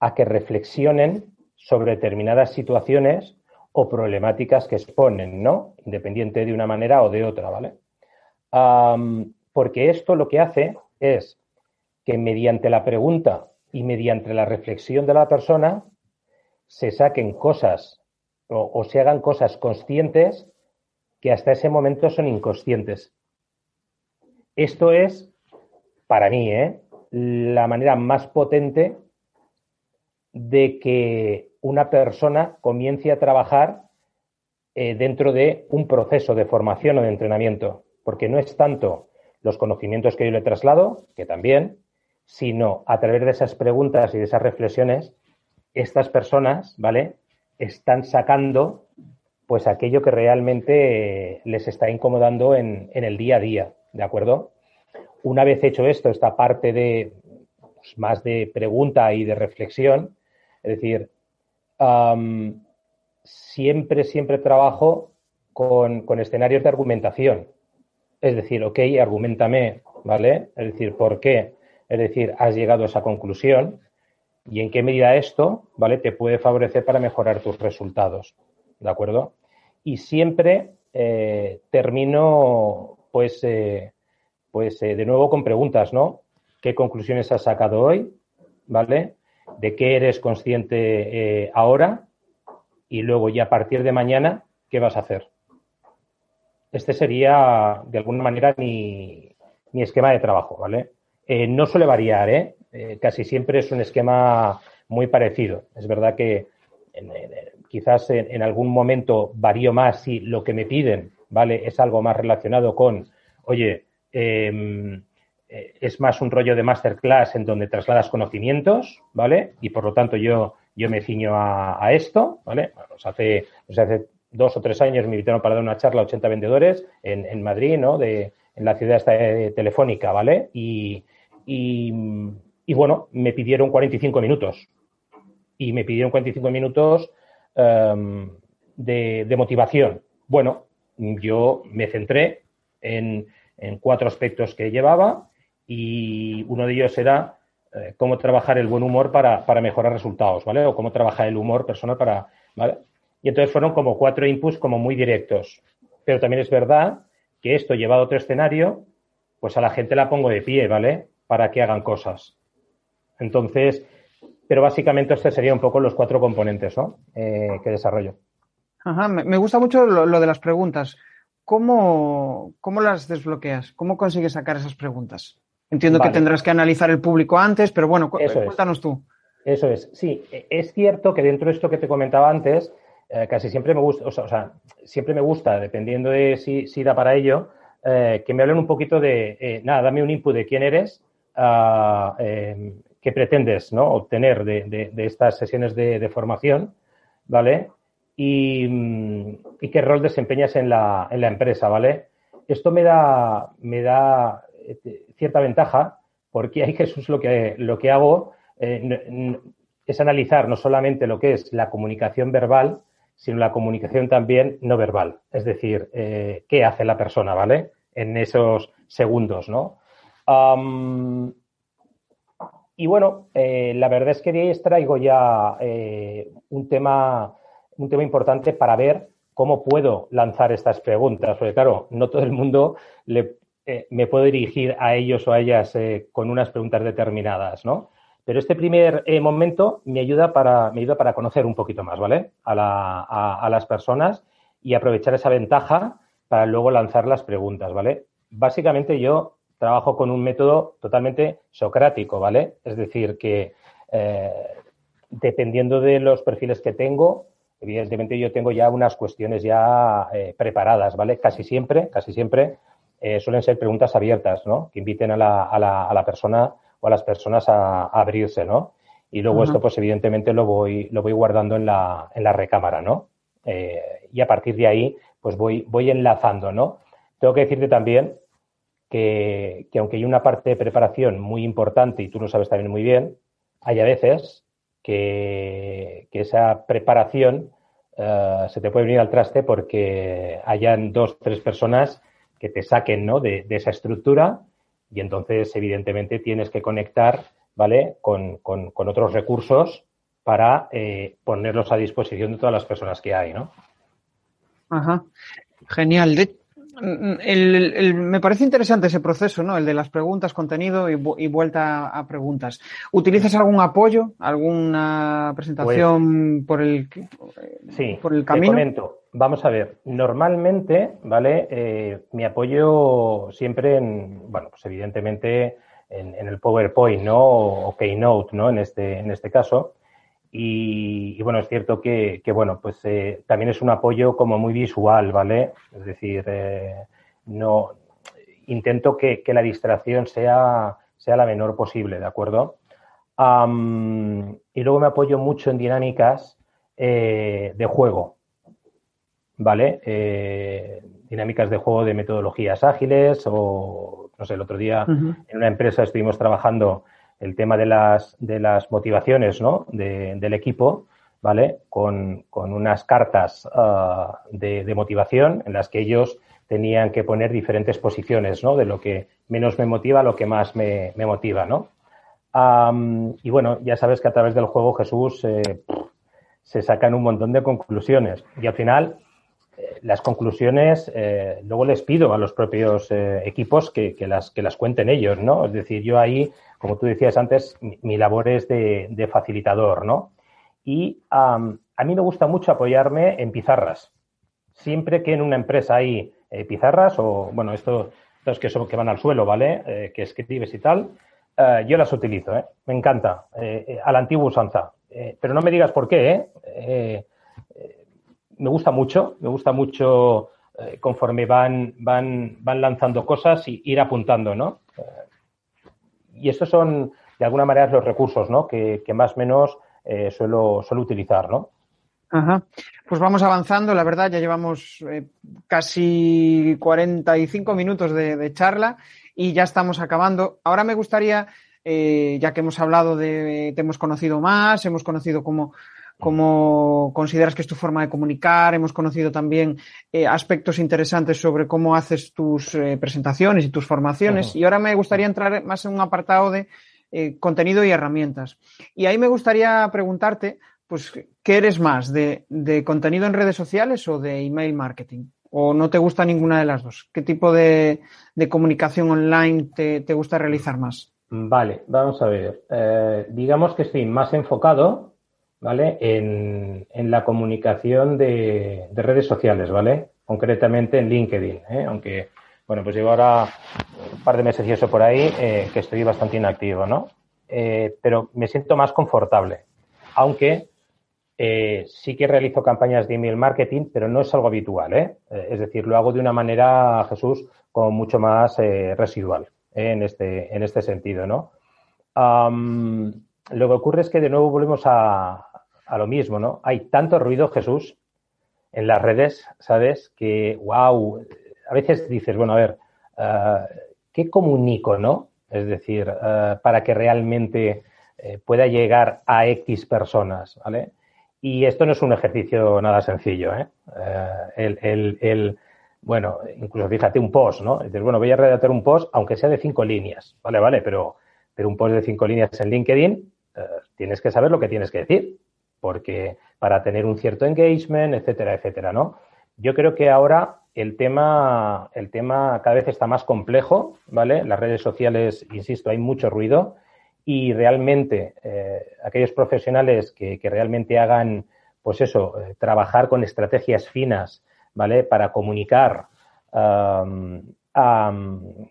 a que reflexionen sobre determinadas situaciones o problemáticas que exponen, ¿no? Independiente de una manera o de otra, ¿vale? porque esto lo que hace es que mediante la pregunta y mediante la reflexión de la persona se saquen cosas o se hagan cosas conscientes que hasta ese momento son inconscientes. Esto es, para mí, ¿eh? la manera más potente de que una persona comience a trabajar eh, dentro de un proceso de formación o de entrenamiento, porque no es tanto los conocimientos que yo le traslado, que también, sino a través de esas preguntas y de esas reflexiones, estas personas, ¿vale? Están sacando pues aquello que realmente eh, les está incomodando en, en el día a día. ¿De acuerdo? Una vez hecho esto, esta parte de pues, más de pregunta y de reflexión, es decir, siempre, siempre trabajo con, escenarios de argumentación. Es decir, ok, argumentame, ¿vale? Es decir, ¿por qué? Es decir, has llegado a esa conclusión y en qué medida esto, ¿vale? Te puede favorecer para mejorar tus resultados, ¿de acuerdo? Y siempre eh, termino pues, eh, pues eh, de nuevo con preguntas, ¿no? ¿Qué conclusiones has sacado hoy? ¿Vale? ¿De qué eres consciente eh, ahora? Y luego ya a partir de mañana, ¿qué vas a hacer? Este sería, de alguna manera, mi, esquema de trabajo, ¿vale? no suele variar, ¿eh? Casi siempre es un esquema muy parecido. Es verdad que quizás en, algún momento varío más si lo que me piden ¿vale? Es algo más relacionado con, oye, em, eh, es más un rollo de masterclass en donde trasladas conocimientos, ¿vale? Y por lo tanto yo, yo me ciño a, esto, ¿vale? Pues hace, hace dos o tres años me invitaron para dar una charla a 80 vendedores en, en Madrid, ¿no? De, en la ciudad esta, telefónica, ¿vale? Y, y, bueno, me pidieron 45 minutos. Y me pidieron 45 minutos em, de, de motivación. Bueno, yo me centré en, en cuatro aspectos que llevaba y uno de ellos era eh, cómo trabajar el buen humor para, mejorar resultados, ¿vale? O cómo trabajar el humor personal para, ¿vale? Y entonces fueron como cuatro inputs como muy directos. Pero también es verdad que esto llevado a otro escenario, pues a la gente la pongo de pie, ¿vale? Para que hagan cosas. Entonces, pero básicamente estos serían un poco los cuatro componentes, ¿no? Eh, que desarrollo. Ajá, me gusta mucho lo, de las preguntas. ¿Cómo, ¿Cómo las desbloqueas? ¿Cómo consigues sacar esas preguntas? Entiendo que tendrás que analizar el público antes, pero bueno, cuéntanos tú. Eso es. Sí, e, es cierto que dentro de esto que te comentaba antes, eh, casi siempre me gusta, o sea, siempre me gusta, dependiendo de si, da para ello, eh, que me hablen un poquito de, eh, nada, dame un input de quién eres, uh, qué pretendes ¿no? obtener de, estas sesiones de, formación, ¿vale? Y, qué rol desempeñas en la, en la empresa, ¿vale? Esto me da, me da cierta ventaja, porque hay Jesús lo que, lo que hago eh, es analizar no solamente lo que es la comunicación verbal, sino la comunicación también no verbal. Es decir, eh, qué hace la persona, ¿vale? En esos segundos, ¿no? y bueno, eh, la verdad es que de traigo ya un tema un tema importante para ver cómo puedo lanzar estas preguntas. Porque claro, no todo el mundo eh, me puedo dirigir a ellos o a ellas eh, con unas preguntas determinadas, ¿no? Pero este primer eh, momento me ayuda, para, me ayuda para conocer un poquito más, ¿vale? A, las personas y aprovechar esa ventaja para luego lanzar las preguntas, ¿vale? Básicamente yo trabajo con un método totalmente socrático, ¿vale? Es decir, que dependiendo de los perfiles que tengo, evidentemente yo tengo ya unas cuestiones ya preparadas, ¿vale? Casi siempre, casi siempre eh, suelen ser preguntas abiertas, ¿no? Que inviten a la, a la, a la persona o a las personas a, abrirse, ¿no? Y luego esto, pues evidentemente lo voy, lo voy guardando en la, en la recámara, ¿no? Eh, y a partir de ahí, pues voy, voy enlazando, ¿no? Tengo que decirte también que, que, aunque hay una parte de preparación muy importante y tú lo sabes también muy bien, hay a veces que, que esa preparación uh, se te puede venir al traste porque hayan dos, tres personas que te saquen ¿no? de, esa estructura y entonces, evidentemente, tienes que conectar ¿vale? con, con, otros recursos para eh, ponerlos a disposición de todas las personas que hay, ¿no? Ajá. Genial. El, me parece interesante ese proceso, ¿no? El de las preguntas, contenido y, vuelta a preguntas. ¿Utilizas algún apoyo, alguna presentación pues por el sí, por el camino? Te comento. Vamos a ver. Normalmente, ¿vale? Eh, me apoyo siempre en, bueno, pues evidentemente en, el PowerPoint, ¿no? O, Keynote, ¿no? En este, en este caso. Y, bueno, es cierto que, bueno, pues eh, también es un apoyo como muy visual, ¿vale? Es decir, eh, no intento que, la distracción sea, sea la menor posible, ¿de acuerdo? y luego me apoyo mucho en dinámicas eh, de juego, ¿vale? dinámicas de juego de metodologías ágiles o, no sé, el otro día en una empresa estuvimos trabajando el tema de las, de las motivaciones ¿no? del equipo, ¿vale? Con, unas cartas ah, de, motivación en las que ellos tenían que poner diferentes posiciones, ¿no? De lo que menos me motiva a lo que más me, motiva, ¿no? y bueno, ya sabes que a través del juego Jesús eh, se sacan un montón de conclusiones y al final eh, las conclusiones eh, luego les pido a los propios equipos que, las, que las cuenten ellos, ¿no? Es decir, yo ahí como tú decías antes, mi, labor es de, facilitador, ¿no? Y a mí me gusta mucho apoyarme en pizarras. Siempre que en una empresa hay eh, pizarras o, bueno, estos, que, son, que van al suelo, ¿vale? Eh, que escribes y tal, eh, yo las utilizo, ¿eh? Me encanta, a la antigua usanza. pero no me digas por qué, ¿eh? me gusta mucho, me gusta mucho conforme van, van, van lanzando cosas y ir apuntando, ¿no? Y estos son, de alguna manera, los recursos, ¿no? Que, más o menos suelo, suelo utilizar, ¿no? Ajá. Pues vamos avanzando, la verdad, ya llevamos casi 45 minutos de, charla y ya estamos acabando. Ahora me gustaría, ya que hemos hablado de, te hemos conocido más, hemos conocido cómo, cómo consideras que es tu forma de comunicar. Hemos conocido también eh, aspectos interesantes sobre cómo haces tus eh, presentaciones y tus formaciones. Y ahora me gustaría entrar más en un apartado de eh, contenido y herramientas. Y ahí me gustaría preguntarte, pues, ¿qué eres más? ¿De, contenido en redes sociales o de email marketing? ¿O no te gusta ninguna de las dos? ¿Qué tipo de, comunicación online te, te, gusta realizar más? Vale, vamos a ver. digamos que estoy más enfocado ¿vale? En, la comunicación de, redes sociales, ¿vale? Concretamente en LinkedIn, ¿eh? aunque, bueno, pues llevo ahora un par de meses y eso por ahí eh, que estoy bastante inactivo, ¿no? Eh, pero me siento más confortable, aunque sí que realizo campañas de email marketing, pero no es algo habitual, ¿eh? es decir, lo hago de una manera, Jesús, como mucho más residual en, este, en este sentido, ¿no? lo que ocurre es que de nuevo volvemos a, a lo mismo, ¿no? Hay tanto ruido, Jesús, en las redes, ¿sabes? Que, wow, a veces dices, bueno, a ver, uh, ¿qué comunico, no? Es decir, uh, para que realmente eh, pueda llegar a X personas, ¿vale? Y esto no es un ejercicio nada sencillo, ¿eh? El, el, el, bueno, incluso fíjate un post, ¿no? Dices, bueno, voy a redactar un post, aunque sea de cinco líneas, ¿vale? Vale, pero, pero un post de cinco líneas en LinkedIn, tienes que saber lo que tienes que decir porque para tener un cierto engagement, etcétera, etcétera, ¿no? Yo creo que ahora el tema, el tema cada vez está más complejo, ¿vale? Las redes sociales, insisto, hay mucho ruido y realmente eh, aquellos profesionales que, realmente hagan, pues eso, eh, trabajar con estrategias finas, ¿vale? Para comunicar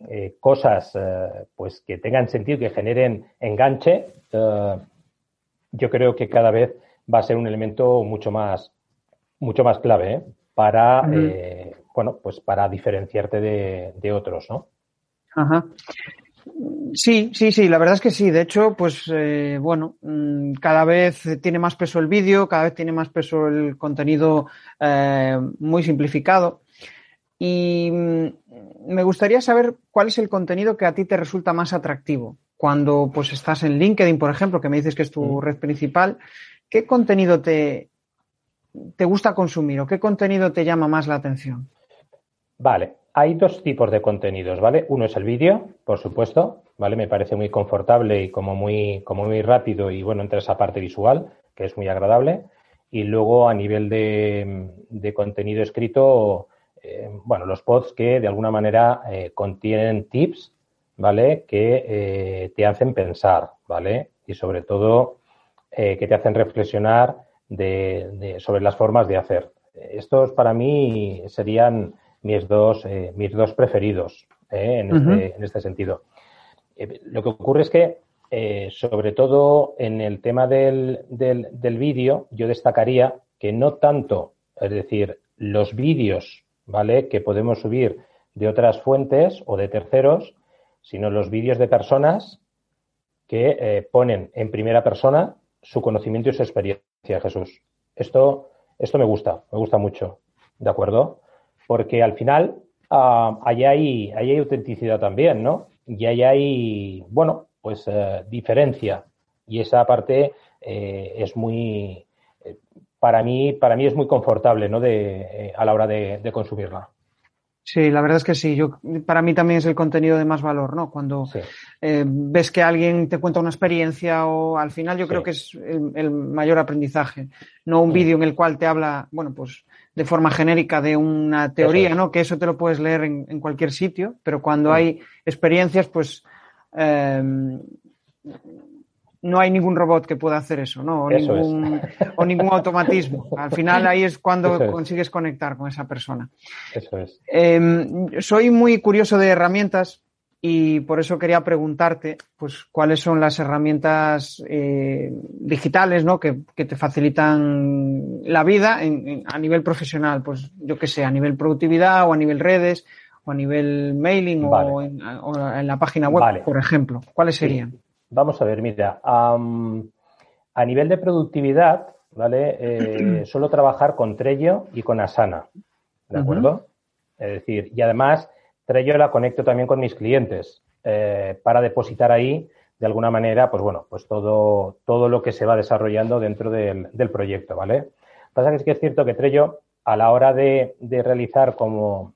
eh, cosas, pues que tengan sentido, que generen enganche, yo creo que cada vez va a ser un elemento mucho más, mucho más clave ¿eh? para, eh, bueno, pues para diferenciarte de, otros, ¿no? Ajá. Sí, sí, sí, la verdad es que sí. De hecho, pues eh, bueno, mm, cada vez tiene más peso el vídeo, cada vez tiene más peso el contenido muy simplificado. Y mm, me gustaría saber cuál es el contenido que a ti te resulta más atractivo. Cuando pues estás en LinkedIn, por ejemplo, que me dices que es tu red principal, ¿qué contenido te, te gusta consumir o qué contenido te llama más la atención? Vale, hay dos tipos de contenidos, ¿vale? Uno es el vídeo, por supuesto, ¿vale? Me parece muy confortable y como muy, como muy rápido y bueno, entre esa parte visual, que es muy agradable. Y luego a nivel de, contenido escrito, eh, bueno, los pods que de alguna manera eh, contienen tips, ¿vale? Que eh, te hacen pensar, ¿vale? Y sobre todo eh, que te hacen reflexionar de, sobre las formas de hacer. Estos para mí serían mis dos, eh, mis dos preferidos eh, este, en, este, sentido. lo que ocurre es que, sobre todo en el tema del, del, vídeo, yo destacaría que no tanto, es decir, los vídeos, ¿vale? Que podemos subir de otras fuentes o de terceros, sino los vídeos de personas que ponen en primera persona su conocimiento y su experiencia, Jesús. Esto, esto me gusta, me gusta mucho, ¿de acuerdo? Porque al final uh, ahí, hay, hay autenticidad también, ¿no? Y ahí hay, bueno, pues eh, diferencia. Y esa parte eh, es muy, eh, para mí, para mí es muy confortable, ¿no? De, a la hora de consumirla. Sí, la verdad es que sí. Yo, para mí también es el contenido de más valor, ¿no? Cuando eh, ves que alguien te cuenta una experiencia o al final yo creo que es el, mayor aprendizaje, no un vídeo en el cual te habla, bueno, pues de forma genérica de una teoría, ¿no? Que eso te lo puedes leer en, cualquier sitio, pero cuando hay experiencias, pues eh, no hay ningún robot que pueda hacer eso, ¿no? O, ningún, o ningún automatismo. Al final ahí es cuando consigues conectar con esa persona. Eso es. Em, soy muy curioso de herramientas y por eso quería preguntarte, pues, cuáles son las herramientas eh, digitales, ¿no? Que, te facilitan la vida a nivel profesional, pues, yo qué sé, a nivel productividad o a nivel redes o a nivel mailing o, en, la página web, por ejemplo. ¿Cuáles serían? Vamos a ver, mira, a nivel de productividad, ¿vale? Eh, suelo trabajar con Trello y con Asana, ¿de acuerdo? Es decir, y además Trello la conecto también con mis clientes eh, para depositar ahí, de alguna manera, pues bueno, pues todo, todo lo que se va desarrollando dentro del, proyecto, ¿vale? Pasa que es que es cierto que Trello, a la hora de, realizar como,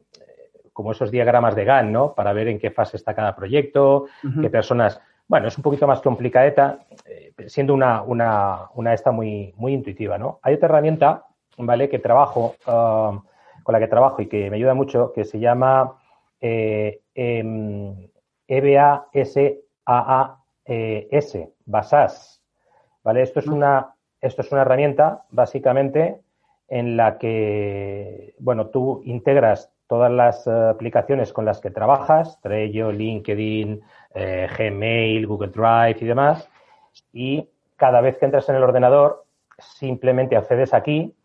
como esos diagramas de GAN, ¿no? Para ver en qué fase está cada proyecto, qué personas. Bueno, es un poquito más complicadeta, eh, siendo una, una, una, esta muy, muy intuitiva, ¿no? Hay otra herramienta, ¿vale? Que trabajo, ah, con la que trabajo y que me ayuda mucho, que se llama eh, EBASAAS, BASAS. ¿Vale? Esto es, una, esto es una herramienta, básicamente, en la que, bueno, tú integras todas las eh, aplicaciones con las que trabajas, Trello, LinkedIn, eh, Gmail, Google Drive y demás, y cada vez que entras en el ordenador, simplemente accedes aquí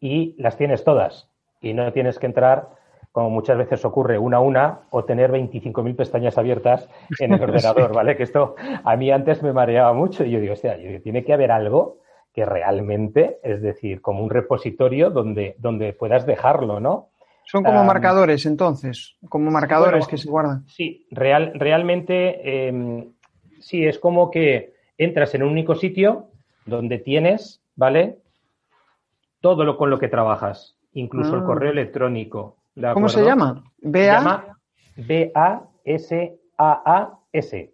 y las tienes todas y no tienes que entrar como muchas veces ocurre, una a una, o tener 25.000 pestañas abiertas en el ordenador, ¿vale? Que esto a mí antes me mareaba mucho y yo digo, o sea, tiene que haber algo que realmente, es decir, como un repositorio donde, donde puedas dejarlo, ¿no? Son como marcadores, entonces, como marcadores que se guardan. Sí, real, realmente em, sí, es como que entras en un único sitio donde tienes, ¿vale? Todo lo con lo que trabajas, incluso el ah. correo electrónico, ¿Cómo se llama? B-A. B-A-S-A-A-S.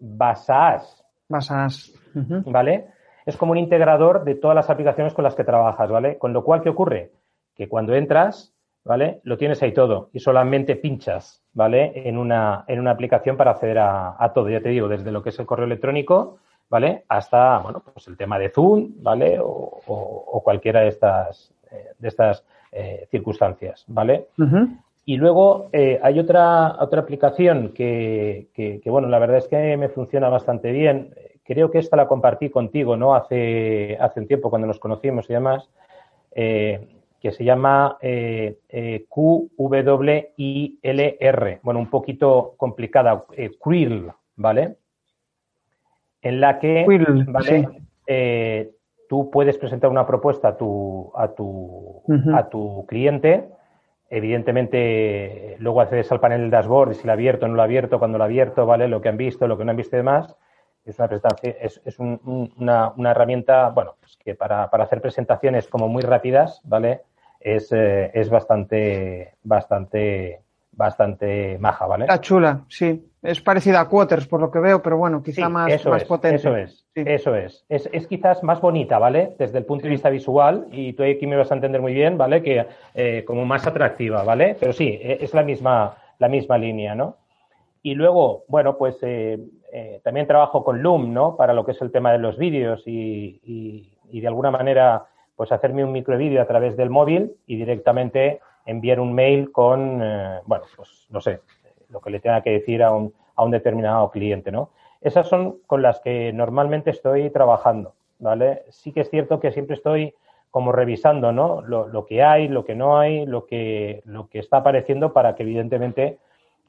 Basas. Basas. ¿Vale? Es como un integrador de todas las aplicaciones con las que trabajas, ¿vale? Con lo cual, ¿qué ocurre? Que cuando entras, ¿vale? Lo tienes ahí todo y solamente pinchas, ¿vale? En una, en una aplicación para acceder a, todo. Ya te digo, desde lo que es el correo electrónico, ¿vale? Hasta, bueno, pues el tema de Zoom, ¿vale? O, cualquiera de estas, eh, de estas eh, circunstancias, ¿vale? Y luego eh, hay otra, otra aplicación que, bueno, la verdad es que me funciona bastante bien. Creo que esta la compartí contigo, ¿no? Hace, hace un tiempo cuando nos conocimos y demás, eh, que se llama eh, QWILR. Bueno, un poquito complicada, Quill, ¿vale? En la que, ¿vale? tú puedes presentar una propuesta a tu, a tu, a tu cliente Evidentemente, luego accedes al panel del dashboard si lo ha abierto o no lo ha abierto, cuando lo ha abierto, ¿vale? Lo que han visto, lo que no han visto y demás. Es una presentación, es, es una, una, herramienta, bueno, pues que para, para, hacer presentaciones como muy rápidas, ¿vale? Es, eh, es bastante, bastante, bastante maja, ¿vale? Está chula, sí. Es parecida a Quoters, por lo que veo, pero bueno, quizá más, más potente. Eso es, eso es. es. quizás más bonita, ¿vale? Desde el punto de vista visual, y tú aquí me vas a entender muy bien, ¿vale? Que eh, como más atractiva, ¿vale? Pero sí, e, es la misma, la misma línea, ¿no? Y luego, bueno, pues eh, eh, también trabajo con Loom, ¿no? Para lo que es el tema de los vídeos y, y de alguna manera, pues hacerme un microvídeo a través del móvil y directamente enviar un mail con, eh, bueno, pues no sé, lo que le tenga que decir a un, a un determinado cliente, ¿no? Esas son con las que normalmente estoy trabajando, ¿vale? Sí que es cierto que siempre estoy como revisando, ¿no? Lo, lo que hay, lo que no hay, lo que, lo que está apareciendo para que evidentemente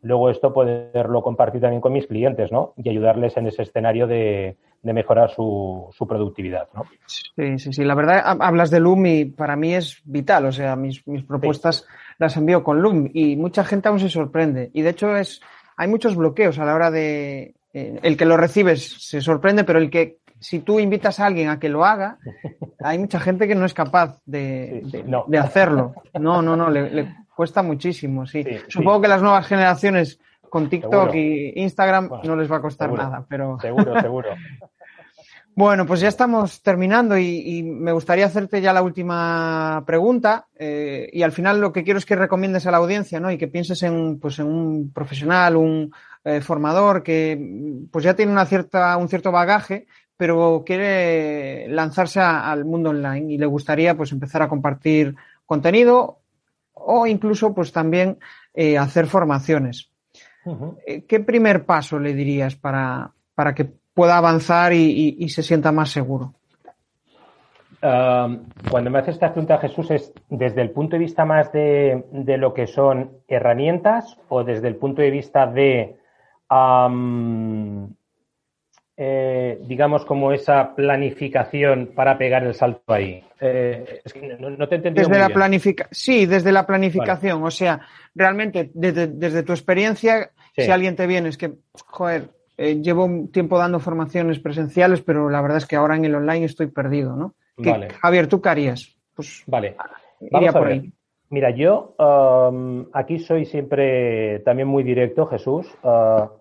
luego esto poderlo compartir también con mis clientes, ¿no? Y ayudarles en ese escenario de, de mejorar su, su, productividad, ¿no? Sí, sí, sí. La verdad, hablas de Loom y para mí es vital. O sea, mis, mis propuestas las envío con Loom y mucha gente aún se sorprende. Y de hecho es, hay muchos bloqueos a la hora de, eh, el que lo recibes se sorprende, pero el que, si tú invitas a alguien a que lo haga, hay mucha gente que no es capaz de, de, hacerlo. No, no, no, le, cuesta muchísimo, sí. Supongo que las nuevas generaciones con TikTok y Instagram no les va a costar nada, pero. Seguro, seguro. Bueno, pues ya estamos terminando y, me gustaría hacerte ya la última pregunta eh, y al final lo que quiero es que recomiendes a la audiencia, ¿no? Y que pienses en, pues, en un profesional, un eh, formador que, pues ya tiene una cierta, un cierto bagaje, pero quiere lanzarse al mundo online y le gustaría, pues, empezar a compartir contenido o incluso, pues, también eh, hacer formaciones. ¿qué primer paso le dirías para, para que pueda avanzar y, se sienta más seguro? cuando me haces esta pregunta, Jesús, ¿es desde el punto de vista más de, lo que son herramientas o desde el punto de vista de, eh, digamos, como esa planificación para pegar el salto ahí? Eh, no, te he desde la planificación Sí, desde la planificación. O sea, realmente, desde, tu experiencia, si alguien te viene, es que, joder, eh, llevo un tiempo dando formaciones presenciales, pero la verdad es que ahora en el online estoy perdido, ¿no? Javier, ¿tú qué harías? Pues vale. Vamos a ver. Mira, yo um, aquí soy siempre también muy directo, Jesús. Uh,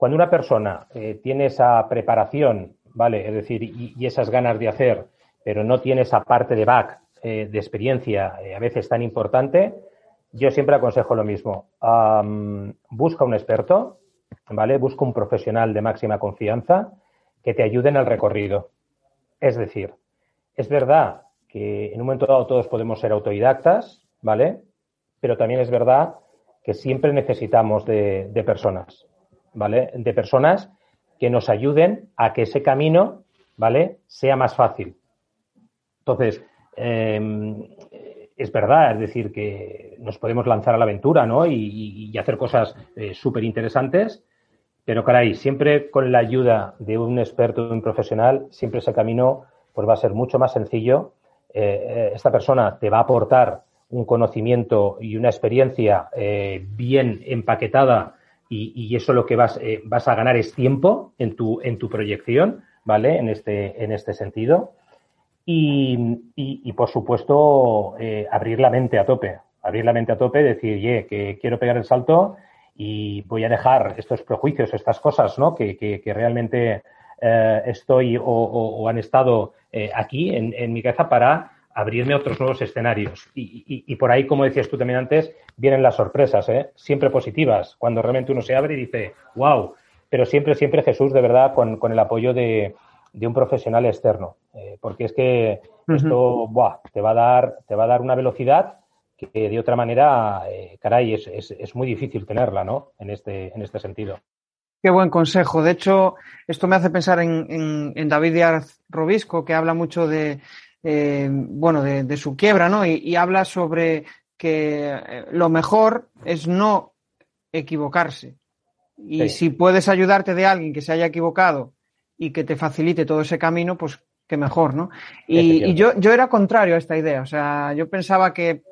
cuando una persona eh, tiene esa preparación, ¿vale? Es decir, y, esas ganas de hacer, pero no tiene esa parte de back, eh, de experiencia, a veces tan importante, yo siempre aconsejo lo mismo. Busca un experto, ¿vale? Busca un profesional de máxima confianza que te ayude en el recorrido. Es decir, es verdad que en un momento dado todos podemos ser autodidactas, ¿vale? Pero también es verdad que siempre necesitamos de, personas, ¿vale? De personas que nos ayuden a que ese camino, ¿vale? Sea más fácil. Entonces, em, es verdad, es decir, que nos podemos lanzar a la aventura, ¿no? Y, hacer cosas eh, súper interesantes, pero caray, siempre con la ayuda de un experto, de un profesional, siempre ese camino pues va a ser mucho más sencillo. Eh, eh, esta persona te va a aportar un conocimiento y una experiencia bien empaquetada y, eso lo que vas, vas a ganar es tiempo en tu, en tu proyección, ¿vale? En este, en este sentido. Y, por supuesto, abrir la mente a tope. Abrir la mente a tope, decir, oye, que quiero pegar el salto y voy a dejar estos prejuicios, estas cosas, ¿no? Que, que, realmente estoy o, han estado eh, aquí en, mi cabeza para abrirme a otros nuevos escenarios. Y, por ahí, como decías tú también antes, vienen las sorpresas, ¿eh? siempre positivas, cuando realmente uno se abre y dice, wow, pero siempre, siempre Jesús, de verdad, con, el apoyo de, un profesional externo, eh, porque es que esto te, va a dar, te va a dar una velocidad que de otra manera, caray, es, es, muy difícil tenerla, ¿no? En este, en este sentido. Qué buen consejo. De hecho, esto me hace pensar en, David Díaz Robisco, que habla mucho de, eh, bueno, de, su quiebra, ¿no? Y, habla sobre que eh, lo mejor es no equivocarse. Y si puedes ayudarte de alguien que se haya equivocado y que te facilite todo ese camino, pues qué mejor, ¿no? Y, y yo, yo era contrario a esta idea. O sea, yo pensaba que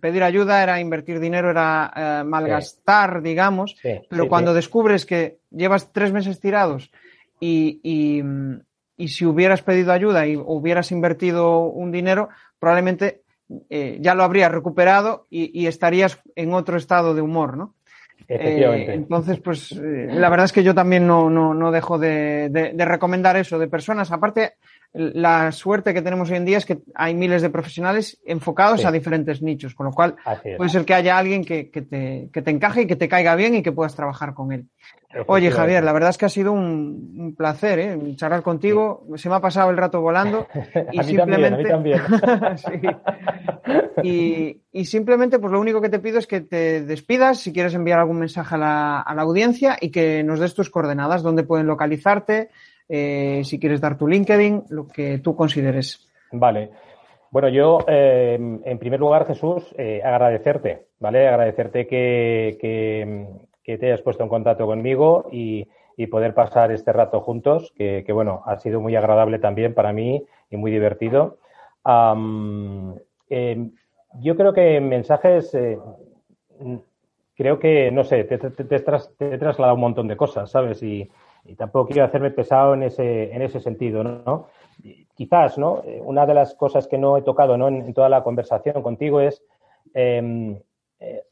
pedir ayuda era invertir dinero, era eh, malgastar, digamos, pero cuando descubres que llevas tres meses tirados y, y, si hubieras pedido ayuda y hubieras invertido un dinero, probablemente eh, ya lo habrías recuperado y, estarías en otro estado de humor, ¿no? Eh, entonces, pues la verdad es que yo también no, no, no dejo de, de, recomendar eso de personas. Aparte, la suerte que tenemos hoy en día es que hay miles de profesionales enfocados a diferentes nichos, con lo cual puede ser que haya alguien que, te, que, te, encaje y que te caiga bien y que puedas trabajar con él. Oye, Javier, la verdad es que ha sido un, placer ¿eh? charlar contigo. Se me ha pasado el rato volando. Y simplemente... También, y, simplemente, pues lo único que te pido es que te despidas, si quieres enviar algún mensaje a la, a la audiencia y que nos des tus coordenadas, dónde pueden localizarte, eh, si quieres dar tu LinkedIn, lo que tú consideres. Vale. Bueno, yo, eh, en primer lugar, Jesús, agradecerte, ¿vale? Agradecerte que, que, te hayas puesto en contacto conmigo y, poder pasar este rato juntos, que, bueno, ha sido muy agradable también para mí y muy divertido. yo creo que mensajes, creo que, no sé, te, te, he trasladado un montón de cosas, ¿sabes? Y, tampoco quiero hacerme pesado en ese, en ese sentido, ¿no? Quizás, ¿no? Eh, una de las cosas que no he tocado ¿no? en, toda la conversación contigo es em, eh,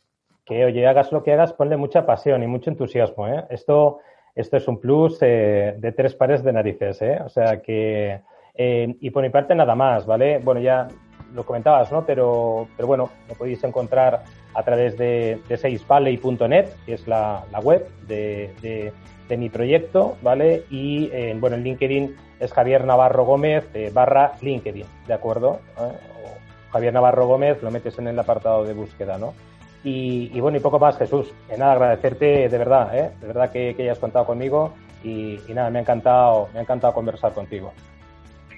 que, oye, hagas lo que hagas, ponle mucha pasión y mucho entusiasmo, ¿eh? Esto, esto es un plus de tres pares de narices, ¿eh? O sea que, em, y por mi parte nada más, ¿vale? Bueno, ya lo comentabas, ¿no? Pero, pero bueno, me podéis encontrar a través de, de seisvalley.net, que es la, la web de de mi proyecto, ¿vale? Y eh, bueno, en LinkedIn es Javier Navarro Gómez eh, barra LinkedIn, ¿de acuerdo? ¿Eh? Javier Navarro Gómez lo metes en el apartado de búsqueda, ¿no? Y, bueno, y poco más, Jesús. En nada, agradecerte de verdad, ¿eh? de verdad que, hayas contado conmigo y, nada, me ha encantado, me ha encantado conversar contigo.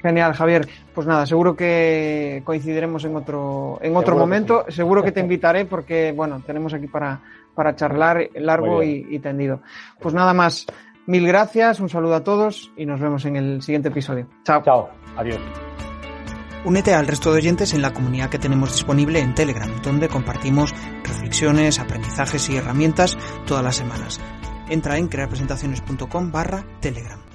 Genial, Javier. Pues nada, seguro que coincidiremos en otro, en otro momento. Seguro que te invitaré porque, bueno, tenemos aquí para, para charlar largo y, tendido. Pues nada más, mil gracias, un saludo a todos y nos vemos en el siguiente episodio. Chao. Chao, adiós. Únete al resto de oyentes en la comunidad que tenemos disponible en Telegram, donde compartimos reflexiones, aprendizajes y herramientas todas las semanas. Entra en crearpresentaciones.com barra Telegram.